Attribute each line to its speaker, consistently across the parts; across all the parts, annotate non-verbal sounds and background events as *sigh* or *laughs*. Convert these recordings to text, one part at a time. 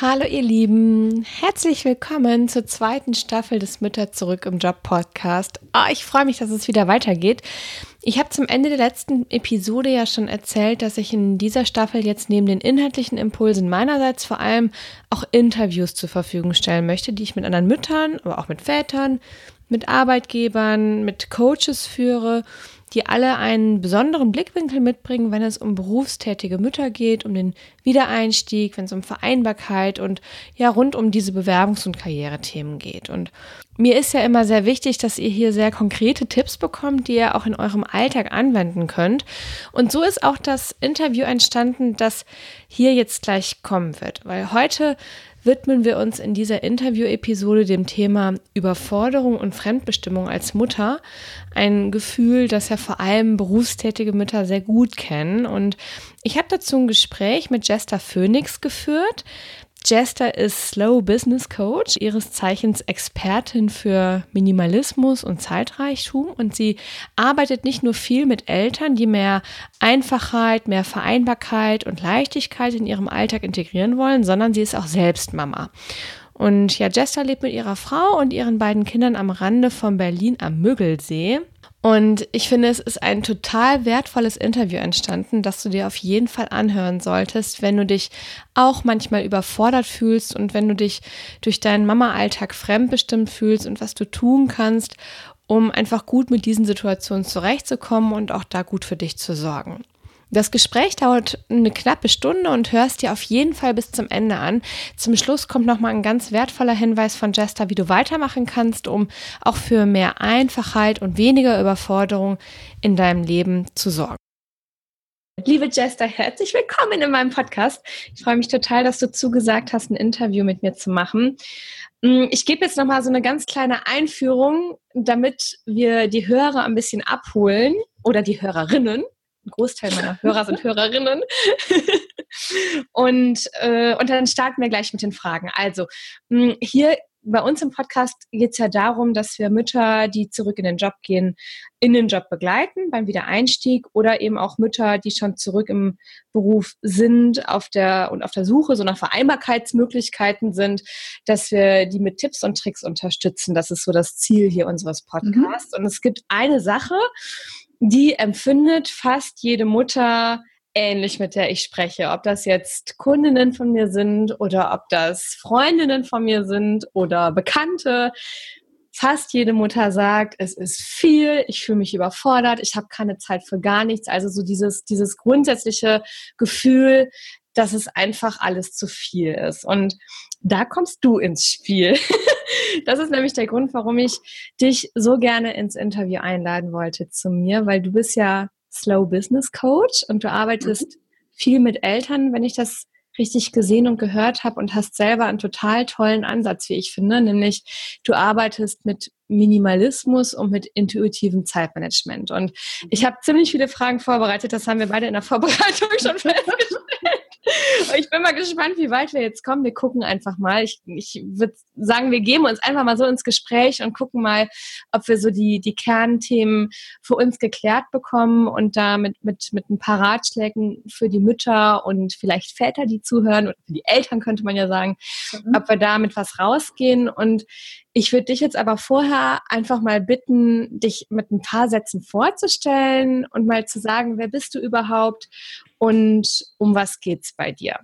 Speaker 1: Hallo ihr Lieben, herzlich willkommen zur zweiten Staffel des Mütter zurück im Job Podcast. Oh, ich freue mich, dass es wieder weitergeht. Ich habe zum Ende der letzten Episode ja schon erzählt, dass ich in dieser Staffel jetzt neben den inhaltlichen Impulsen meinerseits vor allem auch Interviews zur Verfügung stellen möchte, die ich mit anderen Müttern, aber auch mit Vätern, mit Arbeitgebern, mit Coaches führe die alle einen besonderen Blickwinkel mitbringen, wenn es um berufstätige Mütter geht, um den Wiedereinstieg, wenn es um Vereinbarkeit und ja rund um diese Bewerbungs- und Karrierethemen geht. Und mir ist ja immer sehr wichtig, dass ihr hier sehr konkrete Tipps bekommt, die ihr auch in eurem Alltag anwenden könnt. Und so ist auch das Interview entstanden, das hier jetzt gleich kommen wird, weil heute widmen wir uns in dieser Interview-Episode dem Thema Überforderung und Fremdbestimmung als Mutter. Ein Gefühl, das ja vor allem berufstätige Mütter sehr gut kennen. Und ich habe dazu ein Gespräch mit Jester Phoenix geführt. Jester ist Slow Business Coach, ihres Zeichens Expertin für Minimalismus und Zeitreichtum und sie arbeitet nicht nur viel mit Eltern, die mehr Einfachheit, mehr Vereinbarkeit und Leichtigkeit in ihrem Alltag integrieren wollen, sondern sie ist auch selbst Mama. Und ja, Jester lebt mit ihrer Frau und ihren beiden Kindern am Rande von Berlin am Müggelsee. Und ich finde, es ist ein total wertvolles Interview entstanden, das du dir auf jeden Fall anhören solltest, wenn du dich auch manchmal überfordert fühlst und wenn du dich durch deinen Mama-Alltag fremdbestimmt fühlst und was du tun kannst, um einfach gut mit diesen Situationen zurechtzukommen und auch da gut für dich zu sorgen. Das Gespräch dauert eine knappe Stunde und hörst dir auf jeden Fall bis zum Ende an. Zum Schluss kommt nochmal ein ganz wertvoller Hinweis von Jester, wie du weitermachen kannst, um auch für mehr Einfachheit und weniger Überforderung in deinem Leben zu sorgen. Liebe Jester, herzlich willkommen in meinem Podcast. Ich freue mich total, dass du zugesagt hast, ein Interview mit mir zu machen. Mm, ich gebe jetzt nochmal so eine ganz kleine Einführung, damit wir die Hörer ein bisschen abholen oder die Hörerinnen ein Großteil meiner Hörer sind Hörerinnen. und, äh, und dann starten wir gleich mit den Fragen. Also, mh, hier bei uns im Podcast geht es ja darum, dass wir Mütter, die zurück in den Job gehen, in den Job begleiten beim Wiedereinstieg oder eben auch Mütter, die schon zurück im Beruf sind auf der und auf der Suche so nach Vereinbarkeitsmöglichkeiten sind, dass wir die mit Tipps und Tricks unterstützen. Das ist so das Ziel hier unseres Podcasts. Mhm. Und es gibt eine Sache, die empfindet fast jede Mutter ähnlich, mit der ich spreche. Ob das jetzt Kundinnen von mir sind oder ob das Freundinnen von mir sind oder Bekannte. Fast jede Mutter sagt, es ist viel, ich fühle mich überfordert, ich habe keine Zeit für gar nichts. Also so dieses, dieses grundsätzliche Gefühl, dass es einfach alles zu viel ist. Und da kommst du ins Spiel. *laughs* Das ist nämlich der Grund, warum ich dich so gerne ins Interview einladen wollte zu mir, weil du bist ja Slow Business Coach und du arbeitest mhm. viel mit Eltern, wenn ich das richtig gesehen und gehört habe und hast selber einen total tollen Ansatz, wie ich finde, nämlich du arbeitest mit Minimalismus und mit intuitivem Zeitmanagement. Und ich habe ziemlich viele Fragen vorbereitet, das haben wir beide in der Vorbereitung *laughs* schon festgestellt. *laughs* Ich bin mal gespannt, wie weit wir jetzt kommen. Wir gucken einfach mal. Ich, ich würde sagen, wir geben uns einfach mal so ins Gespräch und gucken mal, ob wir so die, die Kernthemen für uns geklärt bekommen und da mit, mit, mit ein paar Ratschlägen für die Mütter und vielleicht Väter, die zuhören, oder für die Eltern könnte man ja sagen, mhm. ob wir da mit was rausgehen. Und ich würde dich jetzt aber vorher einfach mal bitten, dich mit ein paar Sätzen vorzustellen und mal zu sagen, wer bist du überhaupt und um was geht's bei dir?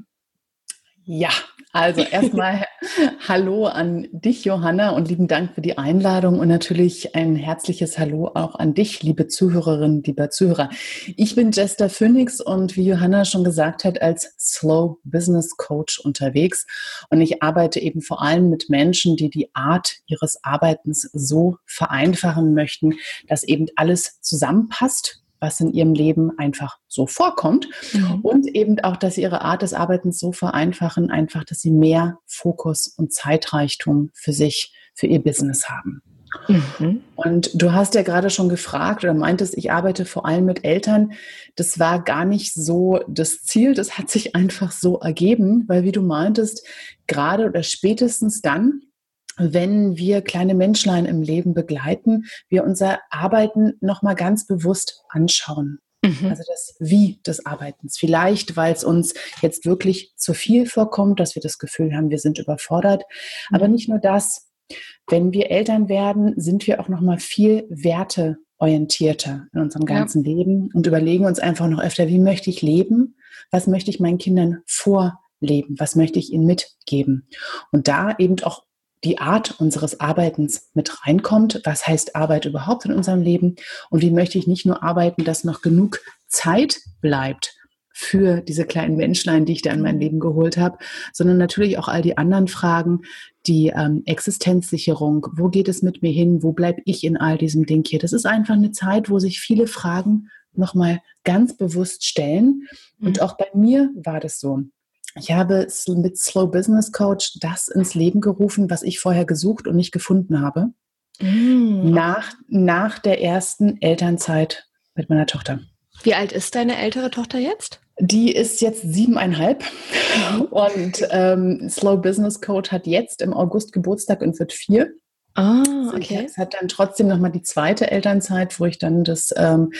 Speaker 2: Ja, also *laughs* erstmal Hallo an dich, Johanna, und lieben Dank für die Einladung und natürlich ein herzliches Hallo auch an dich, liebe Zuhörerinnen, lieber Zuhörer. Ich bin Jester Phoenix und wie Johanna schon gesagt hat, als Slow Business Coach unterwegs und ich arbeite eben vor allem mit Menschen, die die Art ihres Arbeitens so vereinfachen möchten, dass eben alles zusammenpasst was in ihrem Leben einfach so vorkommt. Mhm. Und eben auch, dass sie ihre Art des Arbeitens so vereinfachen, einfach, dass sie mehr Fokus und Zeitreichtum für sich, für ihr Business haben. Mhm. Und du hast ja gerade schon gefragt oder meintest, ich arbeite vor allem mit Eltern. Das war gar nicht so das Ziel, das hat sich einfach so ergeben, weil wie du meintest, gerade oder spätestens dann, wenn wir kleine Menschlein im Leben begleiten, wir unser Arbeiten nochmal ganz bewusst anschauen. Mhm. Also das Wie des Arbeitens. Vielleicht, weil es uns jetzt wirklich zu viel vorkommt, dass wir das Gefühl haben, wir sind überfordert. Mhm. Aber nicht nur das. Wenn wir Eltern werden, sind wir auch nochmal viel werteorientierter in unserem ganzen ja. Leben und überlegen uns einfach noch öfter, wie möchte ich leben? Was möchte ich meinen Kindern vorleben? Was möchte ich ihnen mitgeben? Und da eben auch die Art unseres Arbeitens mit reinkommt. Was heißt Arbeit überhaupt in unserem Leben? Und wie möchte ich nicht nur arbeiten, dass noch genug Zeit bleibt für diese kleinen Menschlein, die ich da in mein Leben geholt habe, sondern natürlich auch all die anderen Fragen, die ähm, Existenzsicherung, wo geht es mit mir hin, wo bleibe ich in all diesem Ding hier. Das ist einfach eine Zeit, wo sich viele Fragen nochmal ganz bewusst stellen. Und mhm. auch bei mir war das so. Ich habe mit Slow Business Coach das ins Leben gerufen, was ich vorher gesucht und nicht gefunden habe. Mm. Nach, nach der ersten Elternzeit mit meiner Tochter.
Speaker 1: Wie alt ist deine ältere Tochter jetzt?
Speaker 2: Die ist jetzt siebeneinhalb *laughs* und ähm, Slow Business Coach hat jetzt im August Geburtstag und wird vier.
Speaker 1: Ah, okay.
Speaker 2: Es hat dann trotzdem nochmal die zweite Elternzeit, wo ich dann das ähm,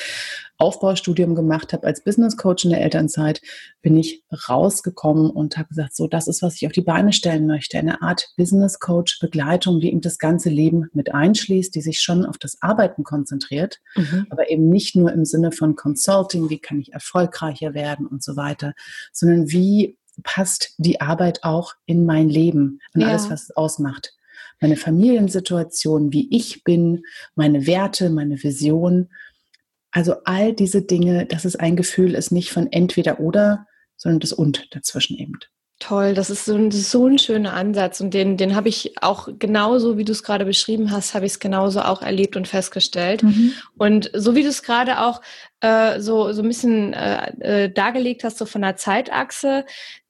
Speaker 2: Aufbaustudium gemacht habe als Business Coach in der Elternzeit, bin ich rausgekommen und habe gesagt, so, das ist, was ich auf die Beine stellen möchte. Eine Art Business Coach Begleitung, die eben das ganze Leben mit einschließt, die sich schon auf das Arbeiten konzentriert, mhm. aber eben nicht nur im Sinne von Consulting, wie kann ich erfolgreicher werden und so weiter, sondern wie passt die Arbeit auch in mein Leben und ja. alles, was es ausmacht meine Familiensituation, wie ich bin, meine Werte, meine Vision. Also all diese Dinge, dass es ein Gefühl ist, nicht von entweder oder, sondern das und dazwischen eben.
Speaker 1: Toll, das ist so ein, so ein schöner Ansatz und den, den habe ich auch genauso, wie du es gerade beschrieben hast, habe ich es genauso auch erlebt und festgestellt. Mhm. Und so wie du es gerade auch äh, so, so ein bisschen äh, äh, dargelegt hast, so von der Zeitachse,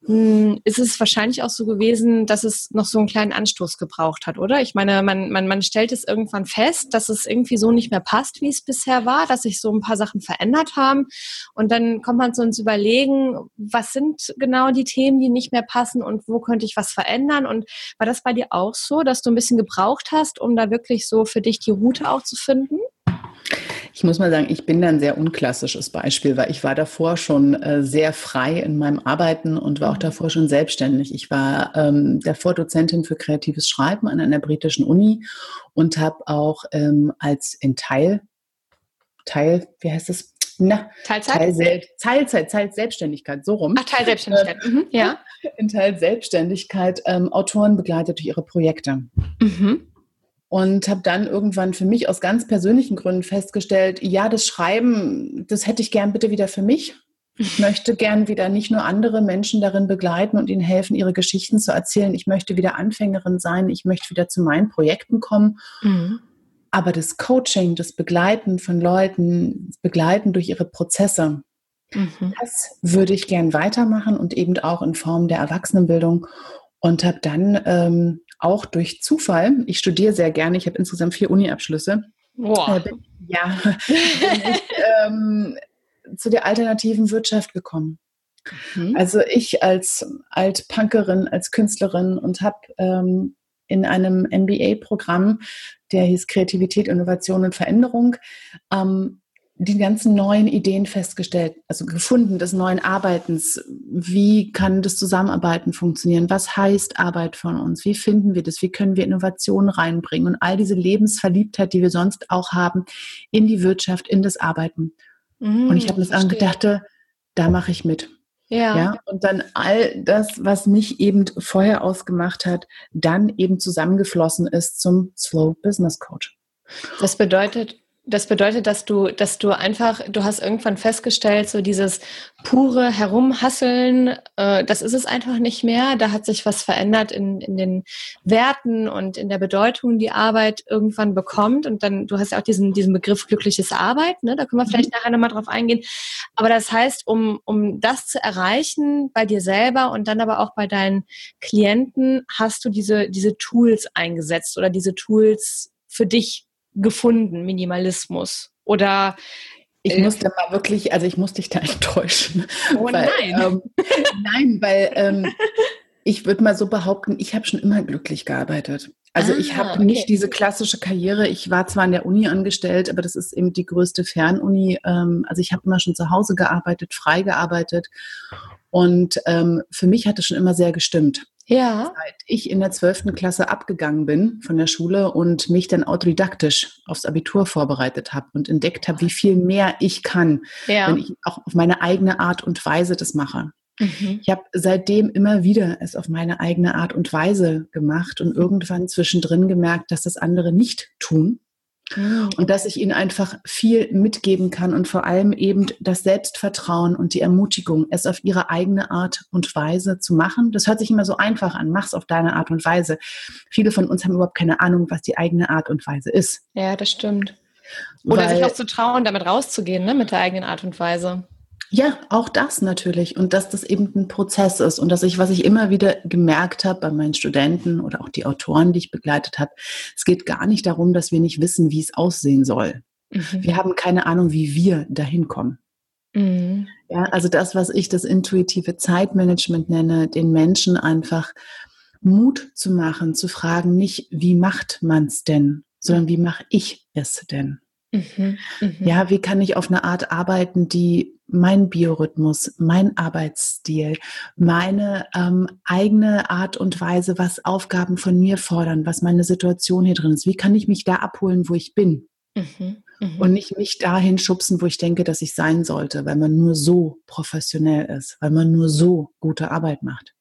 Speaker 1: hm, ist es wahrscheinlich auch so gewesen, dass es noch so einen kleinen Anstoß gebraucht hat, oder? Ich meine, man, man, man stellt es irgendwann fest, dass es irgendwie so nicht mehr passt, wie es bisher war, dass sich so ein paar Sachen verändert haben. Und dann kommt man zu uns überlegen, was sind genau die Themen, die nicht mehr passen und wo könnte ich was verändern? Und war das bei dir auch so, dass du ein bisschen gebraucht hast, um da wirklich so für dich die Route auch zu finden?
Speaker 2: Ich muss mal sagen, ich bin da ein sehr unklassisches Beispiel, weil ich war davor schon äh, sehr frei in meinem Arbeiten und war auch mhm. davor schon selbstständig. Ich war ähm, davor Dozentin für kreatives Schreiben an einer britischen Uni und habe auch ähm, als in Teil, Teil, wie heißt es?
Speaker 1: Na, Teilzeit?
Speaker 2: Teil, Teilzeit, Teil Selbstständigkeit, so rum.
Speaker 1: Ach, Teil Selbstständigkeit, mhm, ja.
Speaker 2: In Teil Selbstständigkeit ähm, Autoren begleitet durch ihre Projekte. Mhm und habe dann irgendwann für mich aus ganz persönlichen Gründen festgestellt, ja, das Schreiben, das hätte ich gern bitte wieder für mich. Ich *laughs* möchte gern wieder nicht nur andere Menschen darin begleiten und ihnen helfen, ihre Geschichten zu erzählen. Ich möchte wieder Anfängerin sein. Ich möchte wieder zu meinen Projekten kommen. Mhm. Aber das Coaching, das Begleiten von Leuten, das Begleiten durch ihre Prozesse, mhm. das würde ich gern weitermachen und eben auch in Form der Erwachsenenbildung. Und habe dann ähm, auch durch Zufall, ich studiere sehr gerne, ich habe insgesamt vier Uni-Abschlüsse.
Speaker 1: Wow.
Speaker 2: Äh, ja, *laughs* bin ich ähm, zu der alternativen Wirtschaft gekommen. Mhm. Also ich als Altpunkerin, als Künstlerin und habe ähm, in einem MBA-Programm, der hieß Kreativität, Innovation und Veränderung, ähm, die ganzen neuen Ideen festgestellt, also gefunden des neuen Arbeitens. Wie kann das Zusammenarbeiten funktionieren? Was heißt Arbeit von uns? Wie finden wir das? Wie können wir Innovationen reinbringen? Und all diese Lebensverliebtheit, die wir sonst auch haben, in die Wirtschaft, in das Arbeiten. Mhm, und ich habe das angedacht, da mache ich mit. Ja. ja. Und dann all das, was mich eben vorher ausgemacht hat, dann eben zusammengeflossen ist zum Slow Business Coach.
Speaker 1: Das bedeutet, das bedeutet, dass du, dass du einfach, du hast irgendwann festgestellt, so dieses pure Herumhasseln, äh, das ist es einfach nicht mehr. Da hat sich was verändert in, in den Werten und in der Bedeutung, die Arbeit irgendwann bekommt. Und dann, du hast ja auch diesen, diesen Begriff glückliches Arbeit, ne? da können wir vielleicht mhm. nachher nochmal drauf eingehen. Aber das heißt, um, um das zu erreichen bei dir selber und dann aber auch bei deinen Klienten, hast du diese, diese Tools eingesetzt oder diese Tools für dich gefunden, Minimalismus? Oder
Speaker 2: ich äh, musste mal wirklich, also ich musste dich da *laughs* enttäuschen.
Speaker 1: Oh weil, nein. Ähm, *laughs*
Speaker 2: nein, weil ähm, ich würde mal so behaupten, ich habe schon immer glücklich gearbeitet. Also ah, ich habe okay. nicht diese klassische Karriere. Ich war zwar an der Uni angestellt, aber das ist eben die größte Fernuni. Ähm, also ich habe immer schon zu Hause gearbeitet, frei gearbeitet. Und ähm, für mich hat es schon immer sehr gestimmt.
Speaker 1: Ja.
Speaker 2: Seit ich in der zwölften Klasse abgegangen bin von der Schule und mich dann autodidaktisch aufs Abitur vorbereitet habe und entdeckt habe, wie viel mehr ich kann, ja. wenn ich auch auf meine eigene Art und Weise das mache. Mhm. Ich habe seitdem immer wieder es auf meine eigene Art und Weise gemacht und irgendwann zwischendrin gemerkt, dass das andere nicht tun. Mhm. Und dass ich ihnen einfach viel mitgeben kann und vor allem eben das Selbstvertrauen und die Ermutigung, es auf ihre eigene Art und Weise zu machen. Das hört sich immer so einfach an, mach's auf deine Art und Weise. Viele von uns haben überhaupt keine Ahnung, was die eigene Art und Weise ist.
Speaker 1: Ja, das stimmt. Oder Weil, sich auch zu trauen, damit rauszugehen, ne, mit der eigenen Art und Weise.
Speaker 2: Ja, auch das natürlich. Und dass das eben ein Prozess ist und dass ich, was ich immer wieder gemerkt habe bei meinen Studenten oder auch die Autoren, die ich begleitet habe, es geht gar nicht darum, dass wir nicht wissen, wie es aussehen soll. Mhm. Wir haben keine Ahnung, wie wir dahin kommen. Mhm. Ja, also das, was ich das intuitive Zeitmanagement nenne, den Menschen einfach Mut zu machen, zu fragen, nicht wie macht man es denn, sondern wie mache ich es denn? Mhm, mhm, ja, wie kann ich auf eine Art arbeiten, die mein Biorhythmus, mein Arbeitsstil, meine ähm, eigene Art und Weise, was Aufgaben von mir fordern, was meine Situation hier drin ist, wie kann ich mich da abholen, wo ich bin? Mhm, mh. Und nicht mich dahin schubsen, wo ich denke, dass ich sein sollte, weil man nur so professionell ist, weil man nur so gute Arbeit macht.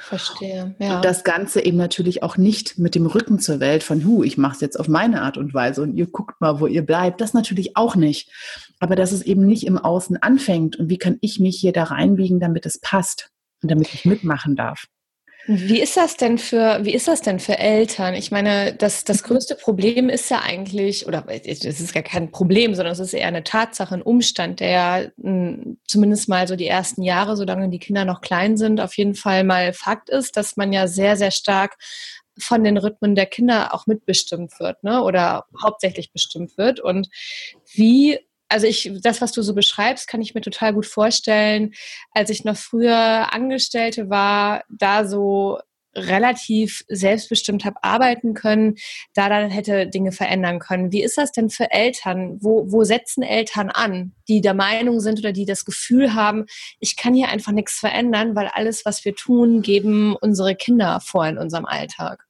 Speaker 1: Verstehe. Ja.
Speaker 2: Und das Ganze eben natürlich auch nicht mit dem Rücken zur Welt von, hu, ich mache es jetzt auf meine Art und Weise und ihr guckt mal, wo ihr bleibt. Das natürlich auch nicht. Aber dass es eben nicht im Außen anfängt und wie kann ich mich hier da reinbiegen, damit es passt und damit ich mitmachen darf.
Speaker 1: Wie ist das denn für, wie ist das denn für Eltern? Ich meine, das, das größte Problem ist ja eigentlich, oder es ist gar kein Problem, sondern es ist eher eine Tatsache, ein Umstand, der hm, zumindest mal so die ersten Jahre, solange die Kinder noch klein sind, auf jeden Fall mal Fakt ist, dass man ja sehr, sehr stark von den Rhythmen der Kinder auch mitbestimmt wird, ne? Oder hauptsächlich bestimmt wird. Und wie also ich, das, was du so beschreibst, kann ich mir total gut vorstellen. Als ich noch früher Angestellte war, da so relativ selbstbestimmt habe arbeiten können, da dann hätte Dinge verändern können. Wie ist das denn für Eltern? Wo, wo setzen Eltern an, die der Meinung sind oder die das Gefühl haben, ich kann hier einfach nichts verändern, weil alles, was wir tun, geben unsere Kinder vor in unserem Alltag?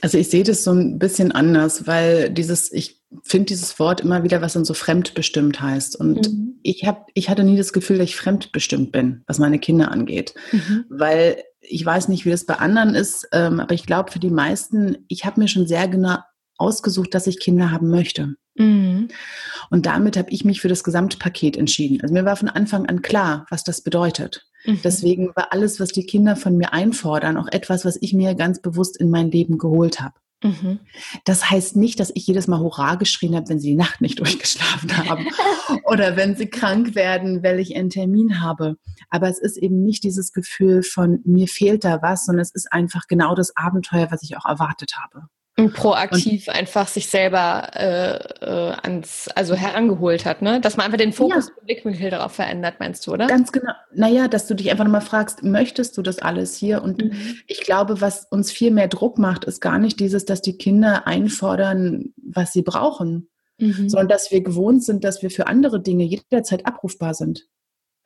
Speaker 2: Also ich sehe das so ein bisschen anders, weil dieses, ich finde dieses Wort immer wieder, was dann so fremdbestimmt heißt. Und mhm. ich habe, ich hatte nie das Gefühl, dass ich fremdbestimmt bin, was meine Kinder angeht. Mhm. Weil ich weiß nicht, wie das bei anderen ist, ähm, aber ich glaube für die meisten, ich habe mir schon sehr genau ausgesucht, dass ich Kinder haben möchte. Mhm. Und damit habe ich mich für das Gesamtpaket entschieden. Also mir war von Anfang an klar, was das bedeutet. Mhm. Deswegen war alles, was die Kinder von mir einfordern, auch etwas, was ich mir ganz bewusst in mein Leben geholt habe. Mhm. Das heißt nicht, dass ich jedes Mal Hurra geschrien habe, wenn sie die Nacht nicht *laughs* durchgeschlafen haben *laughs* oder wenn sie krank werden, weil ich einen Termin habe. Aber es ist eben nicht dieses Gefühl von mir fehlt da was, sondern es ist einfach genau das Abenteuer, was ich auch erwartet habe.
Speaker 1: Und proaktiv und, einfach sich selber äh, äh, ans, also herangeholt hat, ne? Dass man einfach den Fokus, ja. den Blickwinkel darauf verändert, meinst du, oder?
Speaker 2: Ganz genau. Naja, dass du dich einfach nochmal fragst, möchtest du das alles hier? Und mhm. ich glaube, was uns viel mehr Druck macht, ist gar nicht dieses, dass die Kinder einfordern, was sie brauchen, mhm. sondern dass wir gewohnt sind, dass wir für andere Dinge jederzeit abrufbar sind.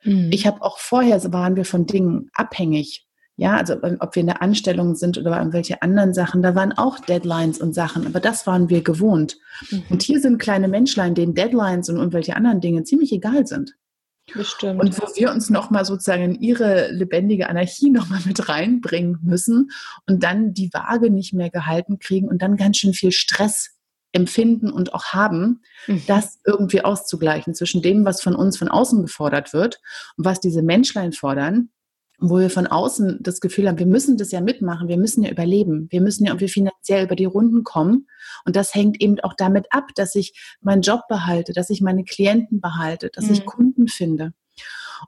Speaker 2: Mhm. Ich habe auch vorher waren wir von Dingen abhängig. Ja, also ähm, ob wir in der Anstellung sind oder irgendwelche anderen Sachen, da waren auch Deadlines und Sachen, aber das waren wir gewohnt. Mhm. Und hier sind kleine Menschlein, denen Deadlines und irgendwelche anderen Dinge ziemlich egal sind.
Speaker 1: Bestimmt.
Speaker 2: Und wo wir uns nochmal sozusagen in ihre lebendige Anarchie nochmal mit reinbringen müssen und dann die Waage nicht mehr gehalten kriegen und dann ganz schön viel Stress empfinden und auch haben, mhm. das irgendwie auszugleichen zwischen dem, was von uns von außen gefordert wird und was diese Menschlein fordern, wo wir von außen das Gefühl haben, wir müssen das ja mitmachen, wir müssen ja überleben, wir müssen ja irgendwie finanziell über die Runden kommen. Und das hängt eben auch damit ab, dass ich meinen Job behalte, dass ich meine Klienten behalte, dass mhm. ich Kunden finde.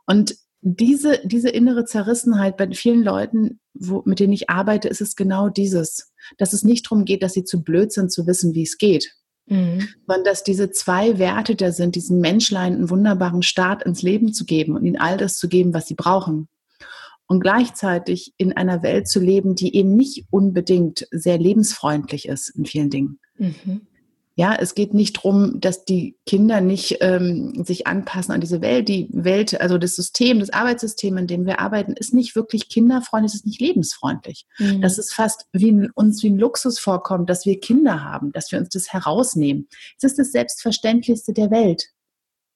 Speaker 2: Und diese, diese innere Zerrissenheit bei vielen Leuten, wo, mit denen ich arbeite, ist es genau dieses, dass es nicht darum geht, dass sie zu blöd sind, zu wissen, wie es geht, mhm. sondern dass diese zwei Werte da sind, diesen Menschlein einen wunderbaren Start ins Leben zu geben und ihnen all das zu geben, was sie brauchen. Und gleichzeitig in einer Welt zu leben, die eben nicht unbedingt sehr lebensfreundlich ist in vielen Dingen. Mhm. Ja, es geht nicht darum, dass die Kinder nicht ähm, sich anpassen an diese Welt. Die Welt, also das System, das Arbeitssystem, in dem wir arbeiten, ist nicht wirklich kinderfreundlich, es ist nicht lebensfreundlich. Mhm. Das ist fast wie ein, uns wie ein Luxus vorkommt, dass wir Kinder haben, dass wir uns das herausnehmen. Es ist das Selbstverständlichste der Welt.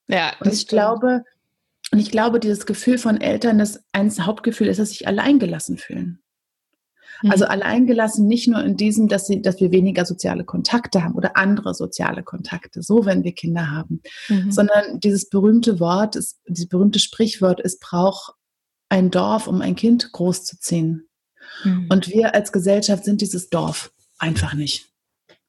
Speaker 2: Ja, das und ich stimmt. glaube, und ich glaube, dieses Gefühl von Eltern, das eines Hauptgefühl ist, dass sich alleingelassen fühlen. Also mhm. alleingelassen nicht nur in diesem, dass, sie, dass wir weniger soziale Kontakte haben oder andere soziale Kontakte, so wenn wir Kinder haben, mhm. sondern dieses berühmte Wort, ist, dieses berühmte Sprichwort, es braucht ein Dorf, um ein Kind großzuziehen. Mhm. Und wir als Gesellschaft sind dieses Dorf einfach nicht.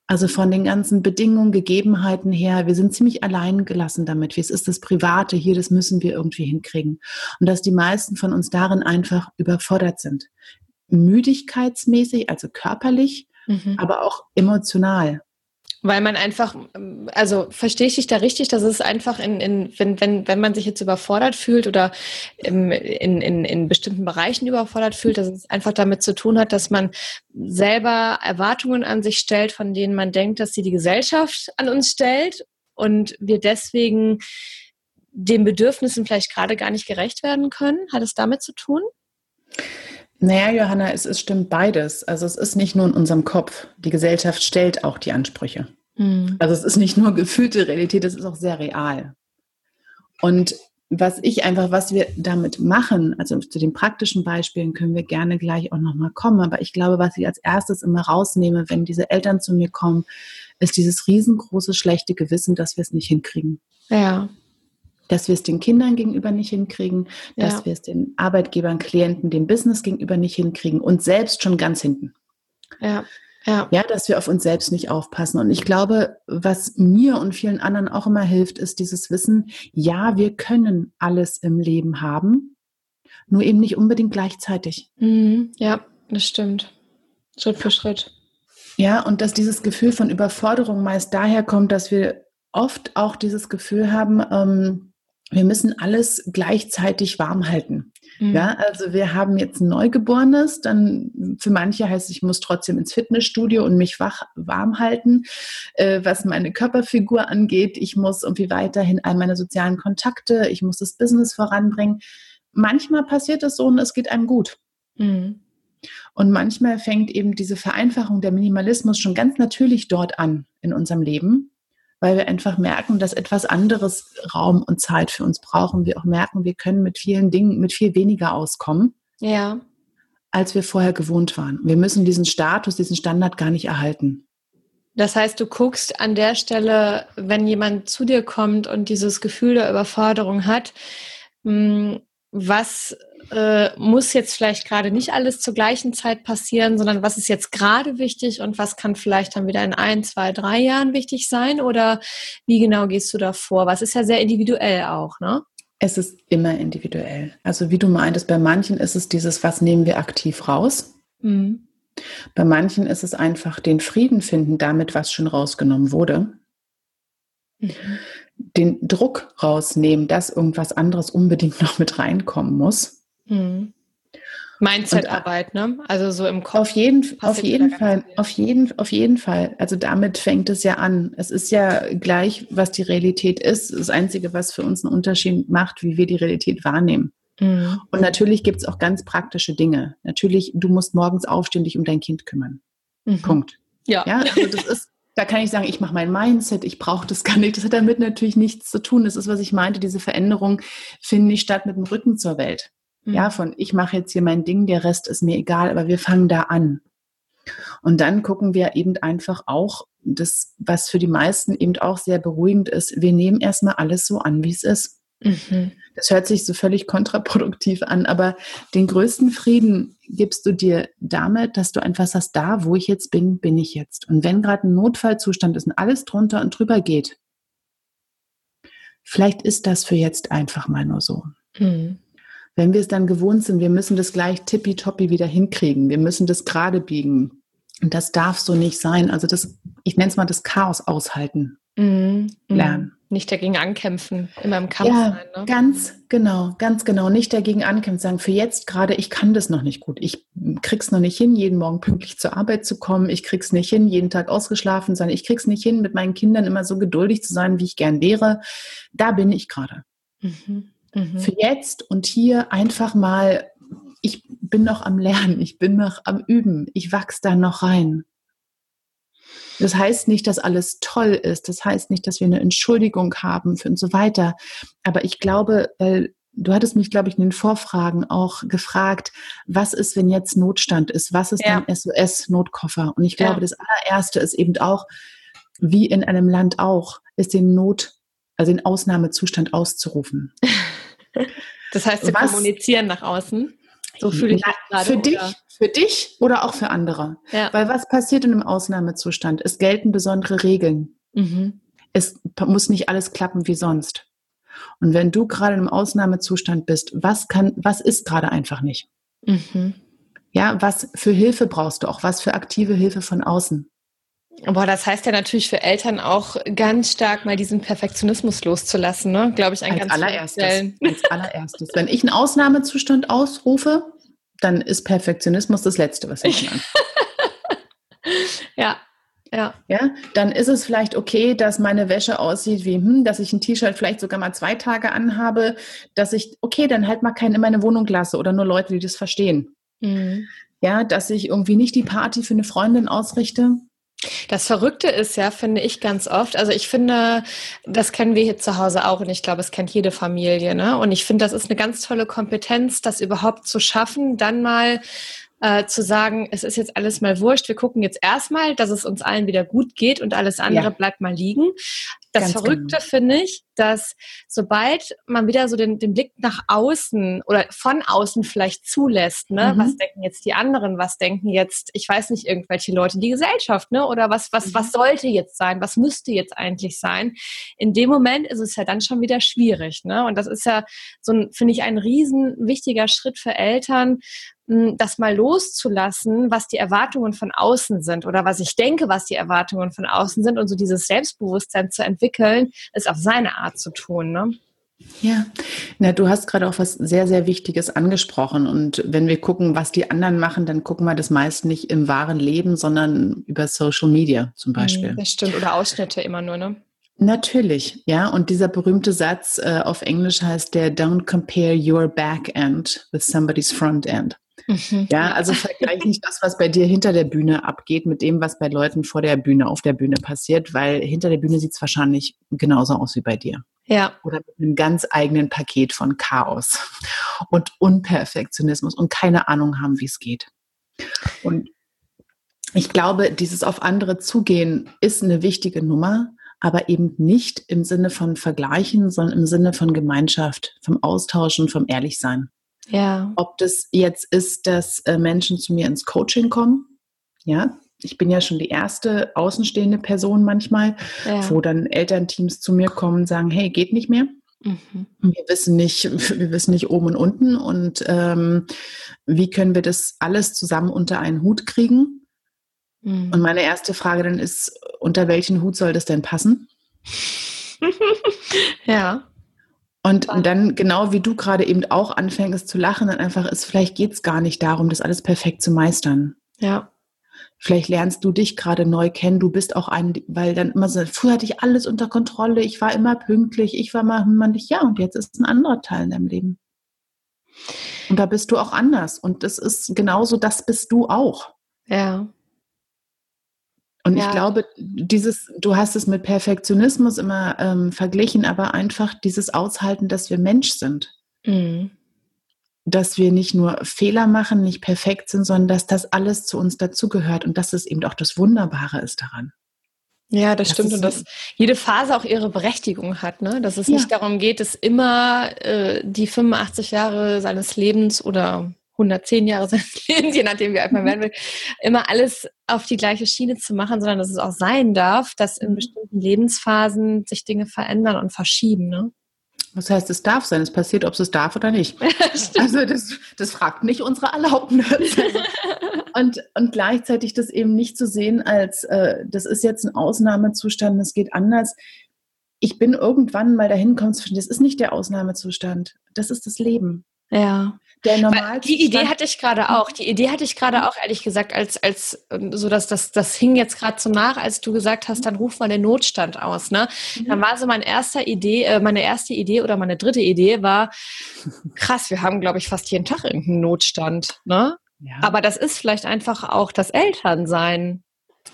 Speaker 2: Also von den ganzen Bedingungen, Gegebenheiten her, wir sind ziemlich allein gelassen damit. Wie es ist das Private hier, das müssen wir irgendwie hinkriegen. Und dass die meisten von uns darin einfach überfordert sind müdigkeitsmäßig, also körperlich, mhm. aber auch emotional.
Speaker 1: Weil man einfach, also verstehe ich dich da richtig, dass es einfach in, in wenn, wenn, wenn man sich jetzt überfordert fühlt oder in, in, in, bestimmten Bereichen überfordert fühlt, dass es einfach damit zu tun hat, dass man selber Erwartungen an sich stellt, von denen man denkt, dass sie die Gesellschaft an uns stellt und wir deswegen den Bedürfnissen vielleicht gerade gar nicht gerecht werden können. Hat es damit zu tun?
Speaker 2: Naja, Johanna, es, es stimmt beides. Also es ist nicht nur in unserem Kopf. Die Gesellschaft stellt auch die Ansprüche. Mhm. Also es ist nicht nur gefühlte Realität, es ist auch sehr real. Und was ich einfach, was wir damit machen, also zu den praktischen Beispielen können wir gerne gleich auch nochmal kommen, aber ich glaube, was ich als erstes immer rausnehme, wenn diese Eltern zu mir kommen, ist dieses riesengroße schlechte Gewissen, dass wir es nicht hinkriegen.
Speaker 1: Ja
Speaker 2: dass wir es den Kindern gegenüber nicht hinkriegen, dass ja. wir es den Arbeitgebern, Klienten, dem Business gegenüber nicht hinkriegen und selbst schon ganz hinten.
Speaker 1: Ja. Ja.
Speaker 2: ja, dass wir auf uns selbst nicht aufpassen. Und ich glaube, was mir und vielen anderen auch immer hilft, ist dieses Wissen, ja, wir können alles im Leben haben, nur eben nicht unbedingt gleichzeitig.
Speaker 1: Mhm. Ja, das stimmt. Schritt für Schritt.
Speaker 2: Ja, und dass dieses Gefühl von Überforderung meist daher kommt, dass wir oft auch dieses Gefühl haben, ähm, wir müssen alles gleichzeitig warm halten. Mhm. Ja, also wir haben jetzt ein Neugeborenes, dann für manche heißt es, ich muss trotzdem ins Fitnessstudio und mich wach warm halten. Äh, was meine Körperfigur angeht, ich muss irgendwie weiterhin all meine sozialen Kontakte, ich muss das Business voranbringen. Manchmal passiert es so und es geht einem gut. Mhm. Und manchmal fängt eben diese Vereinfachung, der Minimalismus schon ganz natürlich dort an in unserem Leben weil wir einfach merken, dass etwas anderes Raum und Zeit für uns brauchen. Wir auch merken, wir können mit vielen Dingen, mit viel weniger auskommen.
Speaker 1: Ja.
Speaker 2: Als wir vorher gewohnt waren. Wir müssen diesen Status, diesen Standard gar nicht erhalten.
Speaker 1: Das heißt, du guckst an der Stelle, wenn jemand zu dir kommt und dieses Gefühl der Überforderung hat, hm, was äh, muss jetzt vielleicht gerade nicht alles zur gleichen Zeit passieren, sondern was ist jetzt gerade wichtig und was kann vielleicht dann wieder in ein, zwei, drei Jahren wichtig sein? Oder wie genau gehst du da vor? Was ist ja sehr individuell auch, ne?
Speaker 2: Es ist immer individuell. Also wie du meintest, bei manchen ist es dieses, was nehmen wir aktiv raus? Mhm. Bei manchen ist es einfach den Frieden finden damit, was schon rausgenommen wurde. Mhm. Den Druck rausnehmen, dass irgendwas anderes unbedingt *laughs* noch mit reinkommen muss. Mhm.
Speaker 1: Mindset-Arbeit, ne? Also so im Kopf.
Speaker 2: Auf jeden, auf jeden Fall, auf jeden, auf jeden Fall. Also damit fängt es ja an. Es ist ja gleich, was die Realität ist. Das Einzige, was für uns einen Unterschied macht, wie wir die Realität wahrnehmen. Mhm. Und natürlich gibt es auch ganz praktische Dinge. Natürlich, du musst morgens aufstehen, dich um dein Kind kümmern. Mhm. Punkt.
Speaker 1: Ja.
Speaker 2: ja also das ist da kann ich sagen, ich mache mein Mindset, ich brauche das gar nicht. Das hat damit natürlich nichts zu tun. Das ist, was ich meinte, diese Veränderung findet nicht statt mit dem Rücken zur Welt. Mhm. Ja, von ich mache jetzt hier mein Ding, der Rest ist mir egal, aber wir fangen da an. Und dann gucken wir eben einfach auch, das, was für die meisten eben auch sehr beruhigend ist, wir nehmen erstmal alles so an, wie es ist. Mhm. Das hört sich so völlig kontraproduktiv an, aber den größten Frieden gibst du dir damit, dass du einfach sagst, da, wo ich jetzt bin, bin ich jetzt. Und wenn gerade ein Notfallzustand ist und alles drunter und drüber geht, vielleicht ist das für jetzt einfach mal nur so. Mhm. Wenn wir es dann gewohnt sind, wir müssen das gleich tippitoppi wieder hinkriegen, wir müssen das gerade biegen. Und das darf so nicht sein. Also das, ich nenne es mal das Chaos aushalten. Mhm. Lernen.
Speaker 1: Nicht dagegen ankämpfen, immer im Kampf
Speaker 2: ja, sein. Ne? Ganz genau, ganz genau. Nicht dagegen ankämpfen, sagen, für jetzt gerade, ich kann das noch nicht gut. Ich krieg's noch nicht hin, jeden Morgen pünktlich zur Arbeit zu kommen. Ich krieg's nicht hin, jeden Tag ausgeschlafen sein. Ich krieg's nicht hin, mit meinen Kindern immer so geduldig zu sein, wie ich gern wäre. Da bin ich gerade. Mhm. Mhm. Für jetzt und hier einfach mal, ich bin noch am Lernen, ich bin noch am Üben, ich wachse da noch rein. Das heißt nicht, dass alles toll ist. Das heißt nicht, dass wir eine Entschuldigung haben für und so weiter. Aber ich glaube, weil du hattest mich, glaube ich, in den Vorfragen auch gefragt, was ist, wenn jetzt Notstand ist? Was ist ja. ein SOS-Notkoffer? Und ich glaube, ja. das allererste ist eben auch, wie in einem Land auch, ist den Not, also den Ausnahmezustand auszurufen. *laughs*
Speaker 1: das heißt, wir was, kommunizieren nach außen.
Speaker 2: So fühle ich gerade. Für dich, für dich oder auch für andere. Ja. Weil was passiert in einem Ausnahmezustand? Es gelten besondere Regeln. Mhm. Es muss nicht alles klappen wie sonst. Und wenn du gerade im Ausnahmezustand bist, was kann, was ist gerade einfach nicht? Mhm. Ja, was für Hilfe brauchst du auch? Was für aktive Hilfe von außen?
Speaker 1: Boah, das heißt ja natürlich für Eltern auch ganz stark mal diesen Perfektionismus loszulassen, ne? Glaube ich,
Speaker 2: ein als ganz allererstes. Als *laughs* allererstes. Wenn ich einen Ausnahmezustand ausrufe, dann ist Perfektionismus das Letzte, was ich mache. *laughs*
Speaker 1: ja. Ja.
Speaker 2: ja, dann ist es vielleicht okay, dass meine Wäsche aussieht wie, hm, dass ich ein T-Shirt vielleicht sogar mal zwei Tage anhabe, dass ich, okay, dann halt mal keinen in meine Wohnung lasse oder nur Leute, die das verstehen. Mhm. Ja, dass ich irgendwie nicht die Party für eine Freundin ausrichte,
Speaker 1: das Verrückte ist ja, finde ich ganz oft, also ich finde, das kennen wir hier zu Hause auch und ich glaube, es kennt jede Familie, ne? Und ich finde, das ist eine ganz tolle Kompetenz, das überhaupt zu schaffen, dann mal äh, zu sagen, es ist jetzt alles mal wurscht, wir gucken jetzt erstmal, dass es uns allen wieder gut geht und alles andere ja. bleibt mal liegen. Das Ganz Verrückte genau. finde ich, dass sobald man wieder so den, den Blick nach außen oder von außen vielleicht zulässt, ne, mhm. was denken jetzt die anderen, was denken jetzt, ich weiß nicht, irgendwelche Leute, die Gesellschaft, ne, oder was, was, mhm. was sollte jetzt sein, was müsste jetzt eigentlich sein? In dem Moment ist es ja dann schon wieder schwierig, ne, und das ist ja so ein, finde ich, ein riesen wichtiger Schritt für Eltern, das mal loszulassen, was die Erwartungen von außen sind oder was ich denke, was die Erwartungen von außen sind und so dieses Selbstbewusstsein zu entwickeln, ist auf seine Art zu tun. Ne?
Speaker 2: Ja, na, du hast gerade auch was sehr, sehr Wichtiges angesprochen. Und wenn wir gucken, was die anderen machen, dann gucken wir das meist nicht im wahren Leben, sondern über Social Media zum Beispiel.
Speaker 1: Das stimmt, oder Ausschnitte immer nur, ne?
Speaker 2: Natürlich, ja. Und dieser berühmte Satz äh, auf Englisch heißt der Don't compare your back end with somebody's front end. Mhm. Ja, also vergleich nicht das, was bei dir hinter der Bühne abgeht, mit dem, was bei Leuten vor der Bühne, auf der Bühne passiert, weil hinter der Bühne sieht es wahrscheinlich genauso aus wie bei dir.
Speaker 1: Ja.
Speaker 2: Oder mit einem ganz eigenen Paket von Chaos und Unperfektionismus und keine Ahnung haben, wie es geht. Und ich glaube, dieses auf andere zugehen ist eine wichtige Nummer, aber eben nicht im Sinne von Vergleichen, sondern im Sinne von Gemeinschaft, vom Austauschen, vom Ehrlichsein.
Speaker 1: Ja.
Speaker 2: Ob das jetzt ist, dass äh, Menschen zu mir ins Coaching kommen, ja, ich bin ja schon die erste außenstehende Person manchmal, ja. wo dann Elternteams zu mir kommen und sagen, hey, geht nicht mehr. Mhm. Wir wissen nicht, *laughs* wir wissen nicht oben und unten und ähm, wie können wir das alles zusammen unter einen Hut kriegen? Mhm. Und meine erste Frage dann ist, unter welchen Hut soll das denn passen? *laughs*
Speaker 1: ja.
Speaker 2: Und, und dann, genau wie du gerade eben auch anfängst zu lachen, dann einfach ist, vielleicht geht es gar nicht darum, das alles perfekt zu meistern.
Speaker 1: Ja.
Speaker 2: Vielleicht lernst du dich gerade neu kennen. Du bist auch ein, weil dann immer so, früher hatte ich alles unter Kontrolle, ich war immer pünktlich, ich war mal manchmal, ja, und jetzt ist ein anderer Teil in deinem Leben. Und da bist du auch anders. Und das ist genauso, das bist du auch.
Speaker 1: Ja.
Speaker 2: Und ja. ich glaube, dieses, du hast es mit Perfektionismus immer ähm, verglichen, aber einfach dieses Aushalten, dass wir Mensch sind. Mhm. Dass wir nicht nur Fehler machen, nicht perfekt sind, sondern dass das alles zu uns dazugehört und dass es eben auch das Wunderbare ist daran.
Speaker 1: Ja, das, das stimmt. Und dass jede Phase auch ihre Berechtigung hat, ne? Dass es ja. nicht darum geht, dass immer äh, die 85 Jahre seines Lebens oder 110 Jahre seines *laughs* Lebens, je nachdem wie alt man werden will, immer alles auf die gleiche Schiene zu machen, sondern dass es auch sein darf, dass in mhm. bestimmten Lebensphasen sich Dinge verändern und verschieben. Ne?
Speaker 2: Das heißt, es darf sein, es passiert, ob es darf oder nicht. *laughs* also das, das fragt nicht unsere Erlaubnis. *laughs* und, und gleichzeitig das eben nicht zu sehen als, äh, das ist jetzt ein Ausnahmezustand, das geht anders. Ich bin irgendwann mal dahin gekommen, das ist nicht der Ausnahmezustand, das ist das Leben.
Speaker 1: Ja. Die Idee hatte ich gerade auch. Die Idee hatte ich gerade auch, ehrlich gesagt, als, als ähm, so dass das, das hing jetzt gerade so nach, als du gesagt hast, dann ruf mal den Notstand aus. Ne? Mhm. Dann war so mein erster Idee, äh, meine erste Idee oder meine dritte Idee war, *laughs* krass, wir haben, glaube ich, fast jeden Tag irgendeinen Notstand. Ne? Ja. Aber das ist vielleicht einfach auch das Elternsein.